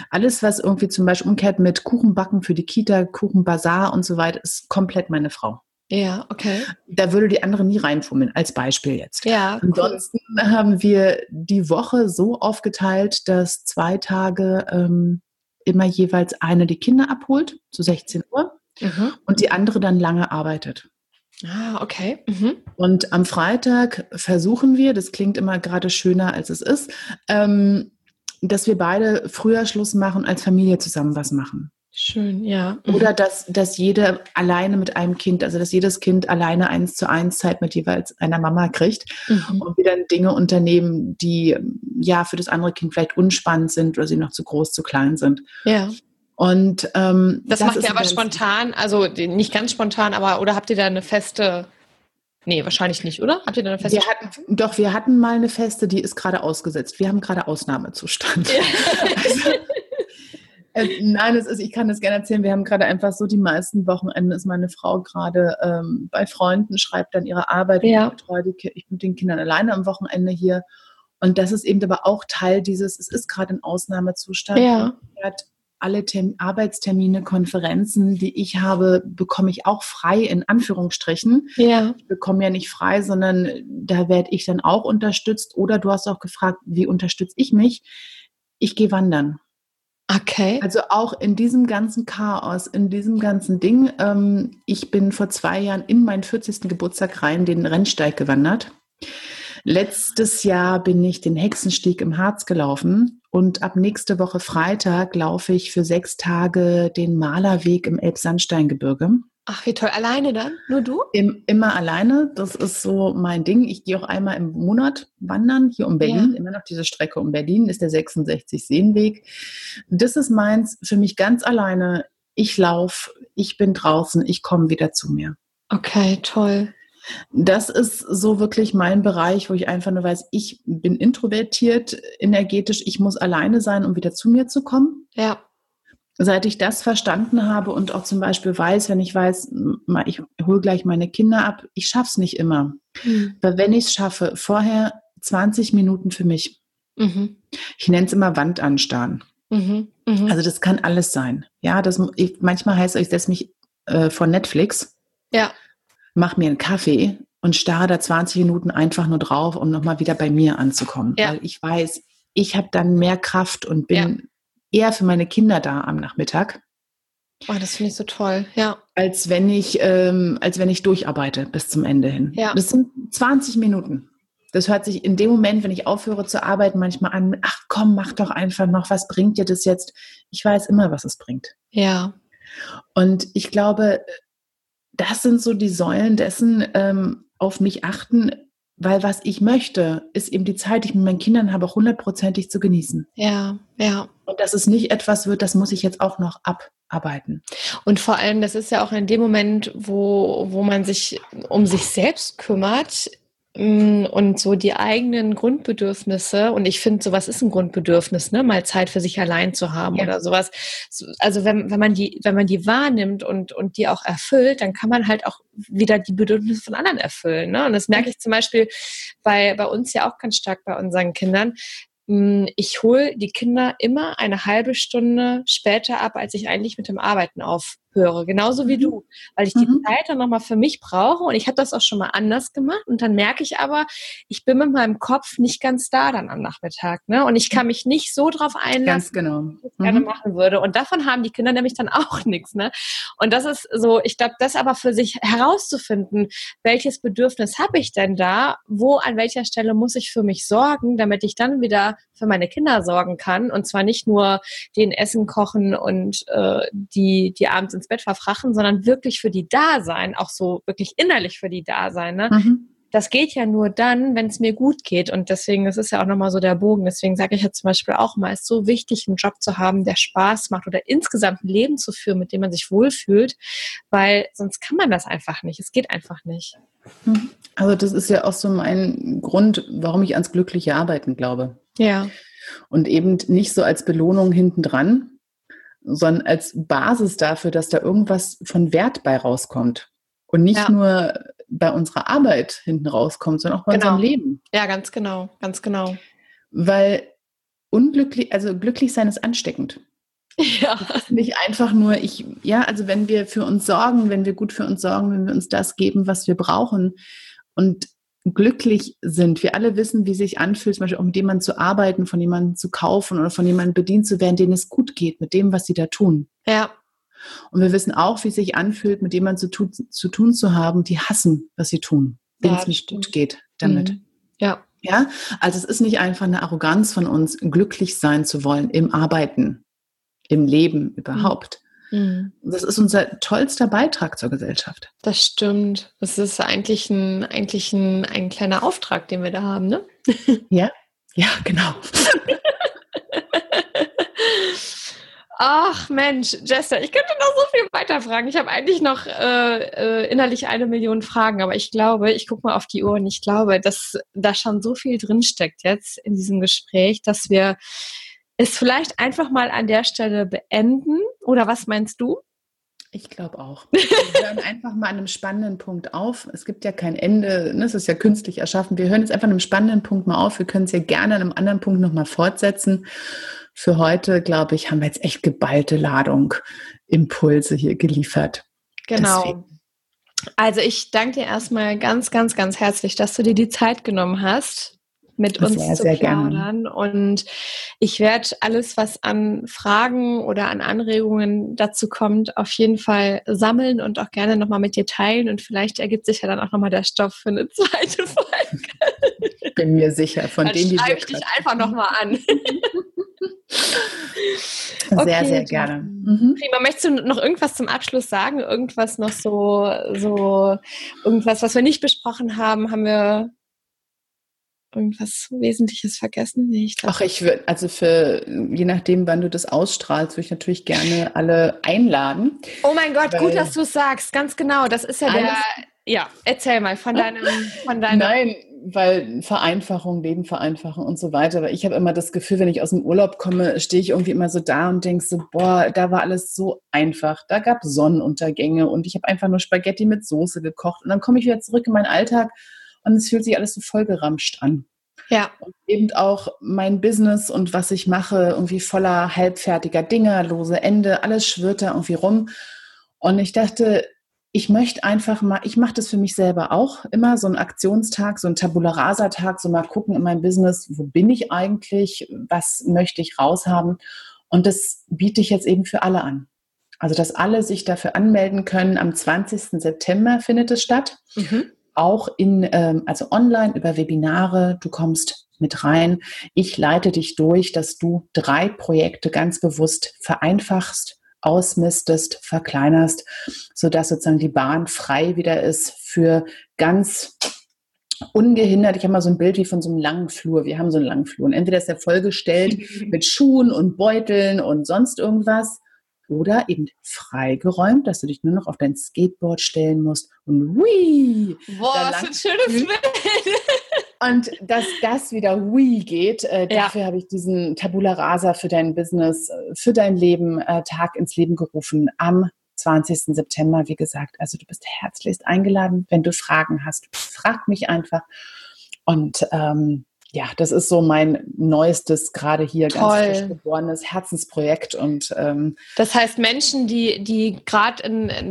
Speaker 2: Alles, was irgendwie zum Beispiel umkehrt mit Kuchenbacken für die Kita, Kuchenbazar und so weiter, ist komplett meine Frau.
Speaker 1: Ja, okay.
Speaker 2: Da würde die andere nie reinfummeln, als Beispiel jetzt. Ja. Cool. Ansonsten haben wir die Woche so aufgeteilt, dass zwei Tage ähm, immer jeweils eine die Kinder abholt, zu 16 Uhr, mhm. und die andere dann lange arbeitet.
Speaker 1: Ah, okay. Mhm.
Speaker 2: Und am Freitag versuchen wir, das klingt immer gerade schöner, als es ist, ähm, dass wir beide früher Schluss machen, als Familie zusammen was machen.
Speaker 1: Schön, ja.
Speaker 2: Mhm. Oder dass, dass jeder alleine mit einem Kind, also dass jedes Kind alleine eins zu eins Zeit mit jeweils einer Mama kriegt mhm. und wir dann Dinge unternehmen, die ja für das andere Kind vielleicht unspannend sind oder sie noch zu groß, zu klein sind.
Speaker 1: Ja.
Speaker 2: Und ähm,
Speaker 1: das, das macht ihr aber spontan, also nicht ganz spontan, aber oder habt ihr da eine feste? Nee, wahrscheinlich nicht, oder? Habt ihr da eine feste?
Speaker 2: Wir hatten, doch, wir hatten mal eine feste, die ist gerade ausgesetzt. Wir haben gerade Ausnahmezustand. Ja. also, äh, nein, es ist, ich kann das gerne erzählen. Wir haben gerade einfach so die meisten Wochenende ist meine Frau gerade ähm, bei Freunden, schreibt dann ihre Arbeit. Ja. Ich betreue die, ich bin mit den Kindern alleine am Wochenende hier. Und das ist eben aber auch Teil dieses, es ist gerade ein Ausnahmezustand. Ja alle Term Arbeitstermine, Konferenzen, die ich habe, bekomme ich auch frei in Anführungsstrichen. Ja. Ich bekomme ja nicht frei, sondern da werde ich dann auch unterstützt. Oder du hast auch gefragt, wie unterstütze ich mich? Ich gehe wandern.
Speaker 1: Okay.
Speaker 2: Also auch in diesem ganzen Chaos, in diesem ganzen Ding. Ähm, ich bin vor zwei Jahren in meinen 40. Geburtstag rein den Rennsteig gewandert. Letztes Jahr bin ich den Hexenstieg im Harz gelaufen und ab nächste Woche Freitag laufe ich für sechs Tage den Malerweg im Elbsandsteingebirge.
Speaker 1: Ach, wie toll. Alleine dann? Nur du?
Speaker 2: Im, immer alleine. Das ist so mein Ding. Ich gehe auch einmal im Monat wandern, hier um Berlin. Ja. Immer noch diese Strecke um Berlin ist der 66 Seenweg. Das ist meins für mich ganz alleine. Ich laufe, ich bin draußen, ich komme wieder zu mir.
Speaker 1: Okay, toll.
Speaker 2: Das ist so wirklich mein Bereich, wo ich einfach nur weiß, ich bin introvertiert, energetisch, ich muss alleine sein, um wieder zu mir zu kommen.
Speaker 1: Ja.
Speaker 2: Seit ich das verstanden habe und auch zum Beispiel weiß, wenn ich weiß, ich hole gleich meine Kinder ab, ich schaffe es nicht immer. Mhm. Aber wenn ich es schaffe, vorher 20 Minuten für mich. Mhm. Ich nenne es immer Wand anstarren. Mhm. mhm. Also das kann alles sein. Ja, das ich, manchmal heißt es, ich setze mich äh, vor Netflix.
Speaker 1: Ja
Speaker 2: mach mir einen Kaffee und starre da 20 Minuten einfach nur drauf, um nochmal wieder bei mir anzukommen. Ja. Weil ich weiß, ich habe dann mehr Kraft und bin ja. eher für meine Kinder da am Nachmittag.
Speaker 1: Oh, das finde ich so toll, ja.
Speaker 2: Als wenn ich, ähm, als wenn ich durcharbeite bis zum Ende hin. Ja. Das sind 20 Minuten. Das hört sich in dem Moment, wenn ich aufhöre zu arbeiten, manchmal an, ach komm, mach doch einfach noch, was bringt dir das jetzt? Ich weiß immer, was es bringt.
Speaker 1: Ja.
Speaker 2: Und ich glaube, das sind so die Säulen dessen, ähm, auf mich achten, weil was ich möchte, ist eben die Zeit, die ich mit meinen Kindern habe, hundertprozentig zu genießen.
Speaker 1: Ja, ja.
Speaker 2: Und dass es nicht etwas wird, das muss ich jetzt auch noch abarbeiten.
Speaker 1: Und vor allem, das ist ja auch in dem Moment, wo, wo man sich um sich selbst kümmert, Mm, und so die eigenen Grundbedürfnisse. Und ich finde sowas ist ein Grundbedürfnis ne? Mal Zeit für sich allein zu haben ja. oder sowas. Also wenn, wenn man die wenn man die wahrnimmt und und die auch erfüllt dann kann man halt auch wieder die Bedürfnisse von anderen erfüllen ne? Und das merke ich zum Beispiel bei bei uns ja auch ganz stark bei unseren Kindern. Hm, ich hole die Kinder immer eine halbe Stunde später ab, als ich eigentlich mit dem Arbeiten aufhöre. Genauso wie mhm. du, weil ich die mhm. Zeit dann nochmal für mich brauche. Und ich habe das auch schon mal anders gemacht. Und dann merke ich aber, ich bin mit meinem Kopf nicht ganz da dann am Nachmittag. Ne? Und ich kann mich nicht so drauf einlassen, ganz
Speaker 2: genau.
Speaker 1: wie ich mhm. gerne machen würde. Und davon haben die Kinder nämlich dann *laughs* auch nichts. Ne? Und das ist so, ich glaube, das aber für sich herauszufinden, welches Bedürfnis habe ich denn da, wo, an welcher Stelle muss ich für mich sorgen, damit ich dann wieder für meine Kinder sorgen kann und zwar nicht nur den Essen kochen und äh, die, die abends ins Bett verfrachen, sondern wirklich für die da sein, auch so wirklich innerlich für die da sein. Ne? Mhm. Das geht ja nur dann, wenn es mir gut geht. Und deswegen, das ist ja auch nochmal so der Bogen. Deswegen sage ich ja zum Beispiel auch mal, es ist so wichtig, einen Job zu haben, der Spaß macht oder insgesamt ein Leben zu führen, mit dem man sich wohlfühlt, weil sonst kann man das einfach nicht. Es geht einfach nicht.
Speaker 2: Mhm. Also das ist ja auch so mein Grund, warum ich ans glückliche Arbeiten glaube.
Speaker 1: Ja.
Speaker 2: Und eben nicht so als Belohnung hintendran, sondern als Basis dafür, dass da irgendwas von Wert bei rauskommt. Und nicht ja. nur bei unserer Arbeit hinten rauskommt, sondern auch bei genau. unserem Leben.
Speaker 1: Ja, ganz genau, ganz genau.
Speaker 2: Weil unglücklich, also glücklich sein ist ansteckend. *laughs* Ja. nicht einfach nur, ich, ja, also wenn wir für uns sorgen, wenn wir gut für uns sorgen, wenn wir uns das geben, was wir brauchen und glücklich sind. Wir alle wissen, wie sich anfühlt, zum Beispiel auch mit jemandem zu arbeiten, von jemandem zu kaufen oder von jemandem bedient zu werden, denen es gut geht mit dem, was sie da tun.
Speaker 1: Ja.
Speaker 2: Und wir wissen auch, wie es sich anfühlt, mit jemandem zu, tun zu, tun zu haben, die hassen, was sie tun, denen ja, es nicht gut geht damit. Mhm.
Speaker 1: Ja.
Speaker 2: Ja, also es ist nicht einfach eine Arroganz von uns, glücklich sein zu wollen im Arbeiten, im Leben überhaupt. Mhm. Das ist unser tollster Beitrag zur Gesellschaft.
Speaker 1: Das stimmt. Das ist eigentlich ein, eigentlich ein, ein kleiner Auftrag, den wir da haben, ne? *laughs*
Speaker 2: Ja, ja, genau.
Speaker 1: Ach Mensch, Jester, ich könnte noch so viel weiterfragen. Ich habe eigentlich noch äh, äh, innerlich eine Million Fragen, aber ich glaube, ich gucke mal auf die Uhr und ich glaube, dass da schon so viel drinsteckt jetzt in diesem Gespräch, dass wir es vielleicht einfach mal an der Stelle beenden. Oder was meinst du?
Speaker 2: Ich glaube auch. Wir hören *laughs* einfach mal an einem spannenden Punkt auf. Es gibt ja kein Ende, ne? es ist ja künstlich erschaffen. Wir hören jetzt einfach an einem spannenden Punkt mal auf. Wir können es ja gerne an einem anderen Punkt nochmal fortsetzen. Für heute, glaube ich, haben wir jetzt echt geballte Ladung Impulse hier geliefert.
Speaker 1: Genau. Deswegen. Also ich danke dir erstmal ganz, ganz, ganz herzlich, dass du dir die Zeit genommen hast, mit uns sehr, zu sehr plaudern. Gerne. Und ich werde alles, was an Fragen oder an Anregungen dazu kommt, auf jeden Fall sammeln und auch gerne nochmal mit dir teilen. Und vielleicht ergibt sich ja dann auch nochmal der Stoff für eine *laughs* zweite Folge.
Speaker 2: Bin mir sicher, von
Speaker 1: dann
Speaker 2: dem
Speaker 1: die schreibe ich dich einfach nochmal an. *laughs*
Speaker 2: Sehr, okay, sehr gerne.
Speaker 1: Mhm. Prima. Möchtest du noch irgendwas zum Abschluss sagen? Irgendwas noch so, so, irgendwas, was wir nicht besprochen haben, haben wir irgendwas Wesentliches vergessen? Nee,
Speaker 2: ich Ach, ich würde, also für, je nachdem, wann du das ausstrahlst, würde ich natürlich gerne alle einladen.
Speaker 1: Oh mein Gott, gut, dass du es sagst. Ganz genau. Das ist ja der, ja, erzähl mal von deinem, von deinem.
Speaker 2: Nein, weil Vereinfachung, Lebenvereinfachung und so weiter. Weil ich habe immer das Gefühl, wenn ich aus dem Urlaub komme, stehe ich irgendwie immer so da und denke so, boah, da war alles so einfach. Da gab es Sonnenuntergänge und ich habe einfach nur Spaghetti mit Soße gekocht. Und dann komme ich wieder zurück in meinen Alltag und es fühlt sich alles so vollgeramscht an.
Speaker 1: Ja.
Speaker 2: Und eben auch mein Business und was ich mache, irgendwie voller halbfertiger Dinge, lose Ende, alles schwirrt da irgendwie rum. Und ich dachte, ich möchte einfach mal, ich mache das für mich selber auch immer, so ein Aktionstag, so ein Tabula Rasa-Tag, so mal gucken in meinem Business, wo bin ich eigentlich, was möchte ich raushaben. Und das biete ich jetzt eben für alle an. Also, dass alle sich dafür anmelden können. Am 20. September findet es statt. Mhm. Auch in, ähm, also online über Webinare. Du kommst mit rein. Ich leite dich durch, dass du drei Projekte ganz bewusst vereinfachst, ausmistest, verkleinerst, sodass sozusagen die Bahn frei wieder ist für ganz ungehindert. Ich habe mal so ein Bild wie von so einem langen Flur. Wir haben so einen langen Flur. Und entweder ist er vollgestellt *laughs* mit Schuhen und Beuteln und sonst irgendwas oder eben freigeräumt, dass du dich nur noch auf dein Skateboard stellen musst und wii.
Speaker 1: Boah, was ein schönes Bild. *laughs*
Speaker 2: Und dass das wieder wii geht, äh, ja. dafür habe ich diesen Tabula Rasa für dein Business, äh, für dein Leben äh, Tag ins Leben gerufen am 20. September, wie gesagt. Also du bist herzlichst eingeladen. Wenn du Fragen hast, frag mich einfach. Und ähm, ja, das ist so mein neuestes, gerade hier Toll. ganz frisch geborenes Herzensprojekt. Und ähm,
Speaker 1: das heißt, Menschen, die, die gerade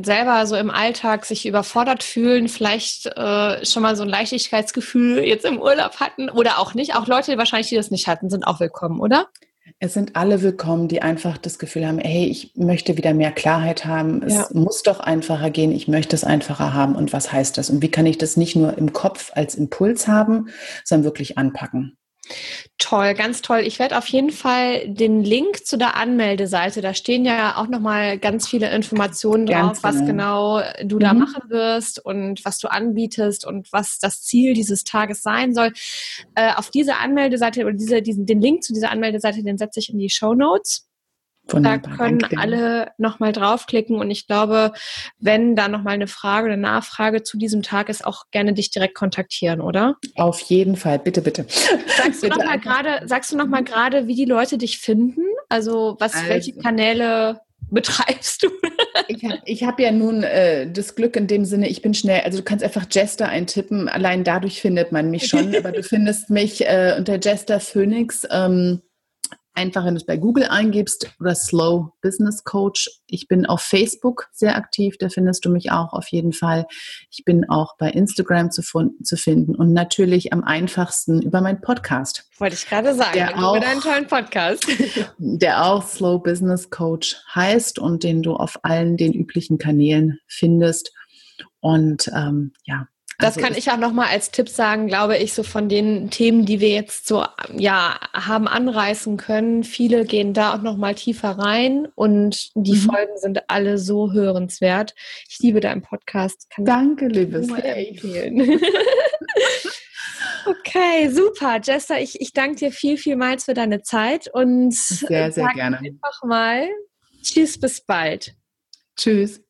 Speaker 1: selber so im Alltag sich überfordert fühlen, vielleicht äh, schon mal so ein Leichtigkeitsgefühl jetzt im Urlaub hatten oder auch nicht, auch Leute wahrscheinlich, die das nicht hatten, sind auch willkommen, oder?
Speaker 2: Es sind alle willkommen, die einfach das Gefühl haben, hey, ich möchte wieder mehr Klarheit haben. Es ja. muss doch einfacher gehen. Ich möchte es einfacher haben. Und was heißt das? Und wie kann ich das nicht nur im Kopf als Impuls haben, sondern wirklich anpacken?
Speaker 1: Toll, ganz toll. Ich werde auf jeden Fall den Link zu der Anmeldeseite, da stehen ja auch nochmal ganz viele Informationen drauf, was genau, genau du mhm. da machen wirst und was du anbietest und was das Ziel dieses Tages sein soll. Äh, auf diese Anmeldeseite oder diese, diesen, den Link zu dieser Anmeldeseite, den setze ich in die Show Notes. Wunderbar, da können alle nochmal draufklicken und ich glaube, wenn da nochmal eine Frage oder Nachfrage zu diesem Tag ist, auch gerne dich direkt kontaktieren, oder?
Speaker 2: Auf jeden Fall, bitte, bitte.
Speaker 1: Sagst du nochmal gerade, sagst du noch mal gerade, wie die Leute dich finden? Also was, also, welche Kanäle betreibst du?
Speaker 2: ich habe hab ja nun äh, das Glück in dem Sinne, ich bin schnell, also du kannst einfach Jester eintippen, allein dadurch findet man mich schon, aber du findest mich äh, unter Jester Phoenix. Ähm, einfach, wenn du es bei Google eingibst oder Slow Business Coach. Ich bin auf Facebook sehr aktiv, da findest du mich auch auf jeden Fall. Ich bin auch bei Instagram zu, zu finden und natürlich am einfachsten über meinen Podcast.
Speaker 1: Wollte ich gerade sagen,
Speaker 2: der auch,
Speaker 1: über deinen tollen Podcast. *laughs*
Speaker 2: Der auch Slow Business Coach heißt und den du auf allen den üblichen Kanälen findest. Und ähm, ja,
Speaker 1: das also kann ich auch nochmal als Tipp sagen, glaube ich, so von den Themen, die wir jetzt so ja haben anreißen können. Viele gehen da auch nochmal tiefer rein und die mhm. Folgen sind alle so hörenswert. Ich liebe deinen Podcast.
Speaker 2: Kann Danke, liebes. *laughs*
Speaker 1: Okay, super. Jester, ich, ich danke dir viel, vielmals für deine Zeit und
Speaker 2: sehr, sehr gerne.
Speaker 1: Einfach mal. Tschüss, bis bald.
Speaker 2: Tschüss.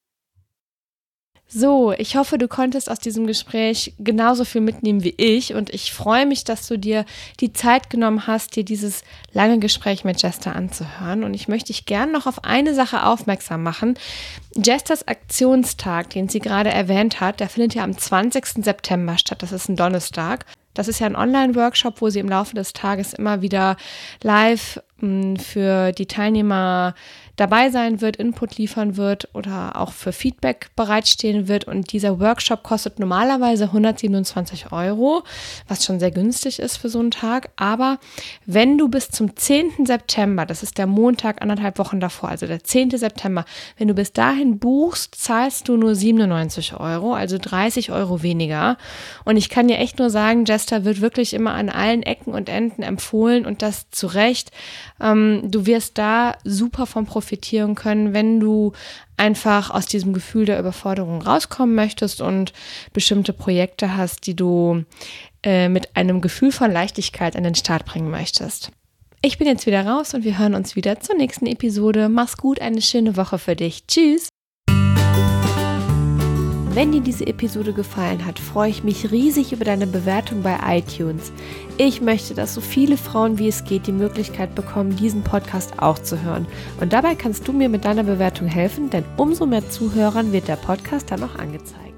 Speaker 1: So, ich hoffe, du konntest aus diesem Gespräch genauso viel mitnehmen wie ich und ich freue mich, dass du dir die Zeit genommen hast, dir dieses lange Gespräch mit Jester anzuhören und ich möchte dich gern noch auf eine Sache aufmerksam machen. Jesters Aktionstag, den sie gerade erwähnt hat, der findet ja am 20. September statt, das ist ein Donnerstag. Das ist ja ein Online-Workshop, wo sie im Laufe des Tages immer wieder live hm, für die Teilnehmer dabei sein wird, Input liefern wird oder auch für Feedback bereitstehen wird. Und dieser Workshop kostet normalerweise 127 Euro, was schon sehr günstig ist für so einen Tag. Aber wenn du bis zum 10. September, das ist der Montag, anderthalb Wochen davor, also der 10. September, wenn du bis dahin buchst, zahlst du nur 97 Euro, also 30 Euro weniger. Und ich kann dir echt nur sagen, Jester wird wirklich immer an allen Ecken und Enden empfohlen und das zu Recht. Ähm, du wirst da super vom Profil profitieren können, wenn du einfach aus diesem Gefühl der Überforderung rauskommen möchtest und bestimmte Projekte hast, die du äh, mit einem Gefühl von Leichtigkeit an den Start bringen möchtest. Ich bin jetzt wieder raus und wir hören uns wieder zur nächsten Episode. Mach's gut, eine schöne Woche für dich. Tschüss! Wenn dir diese Episode gefallen hat, freue ich mich riesig über deine Bewertung bei iTunes. Ich möchte, dass so viele Frauen wie es geht die Möglichkeit bekommen, diesen Podcast auch zu hören. Und dabei kannst du mir mit deiner Bewertung helfen, denn umso mehr Zuhörern wird der Podcast dann auch angezeigt.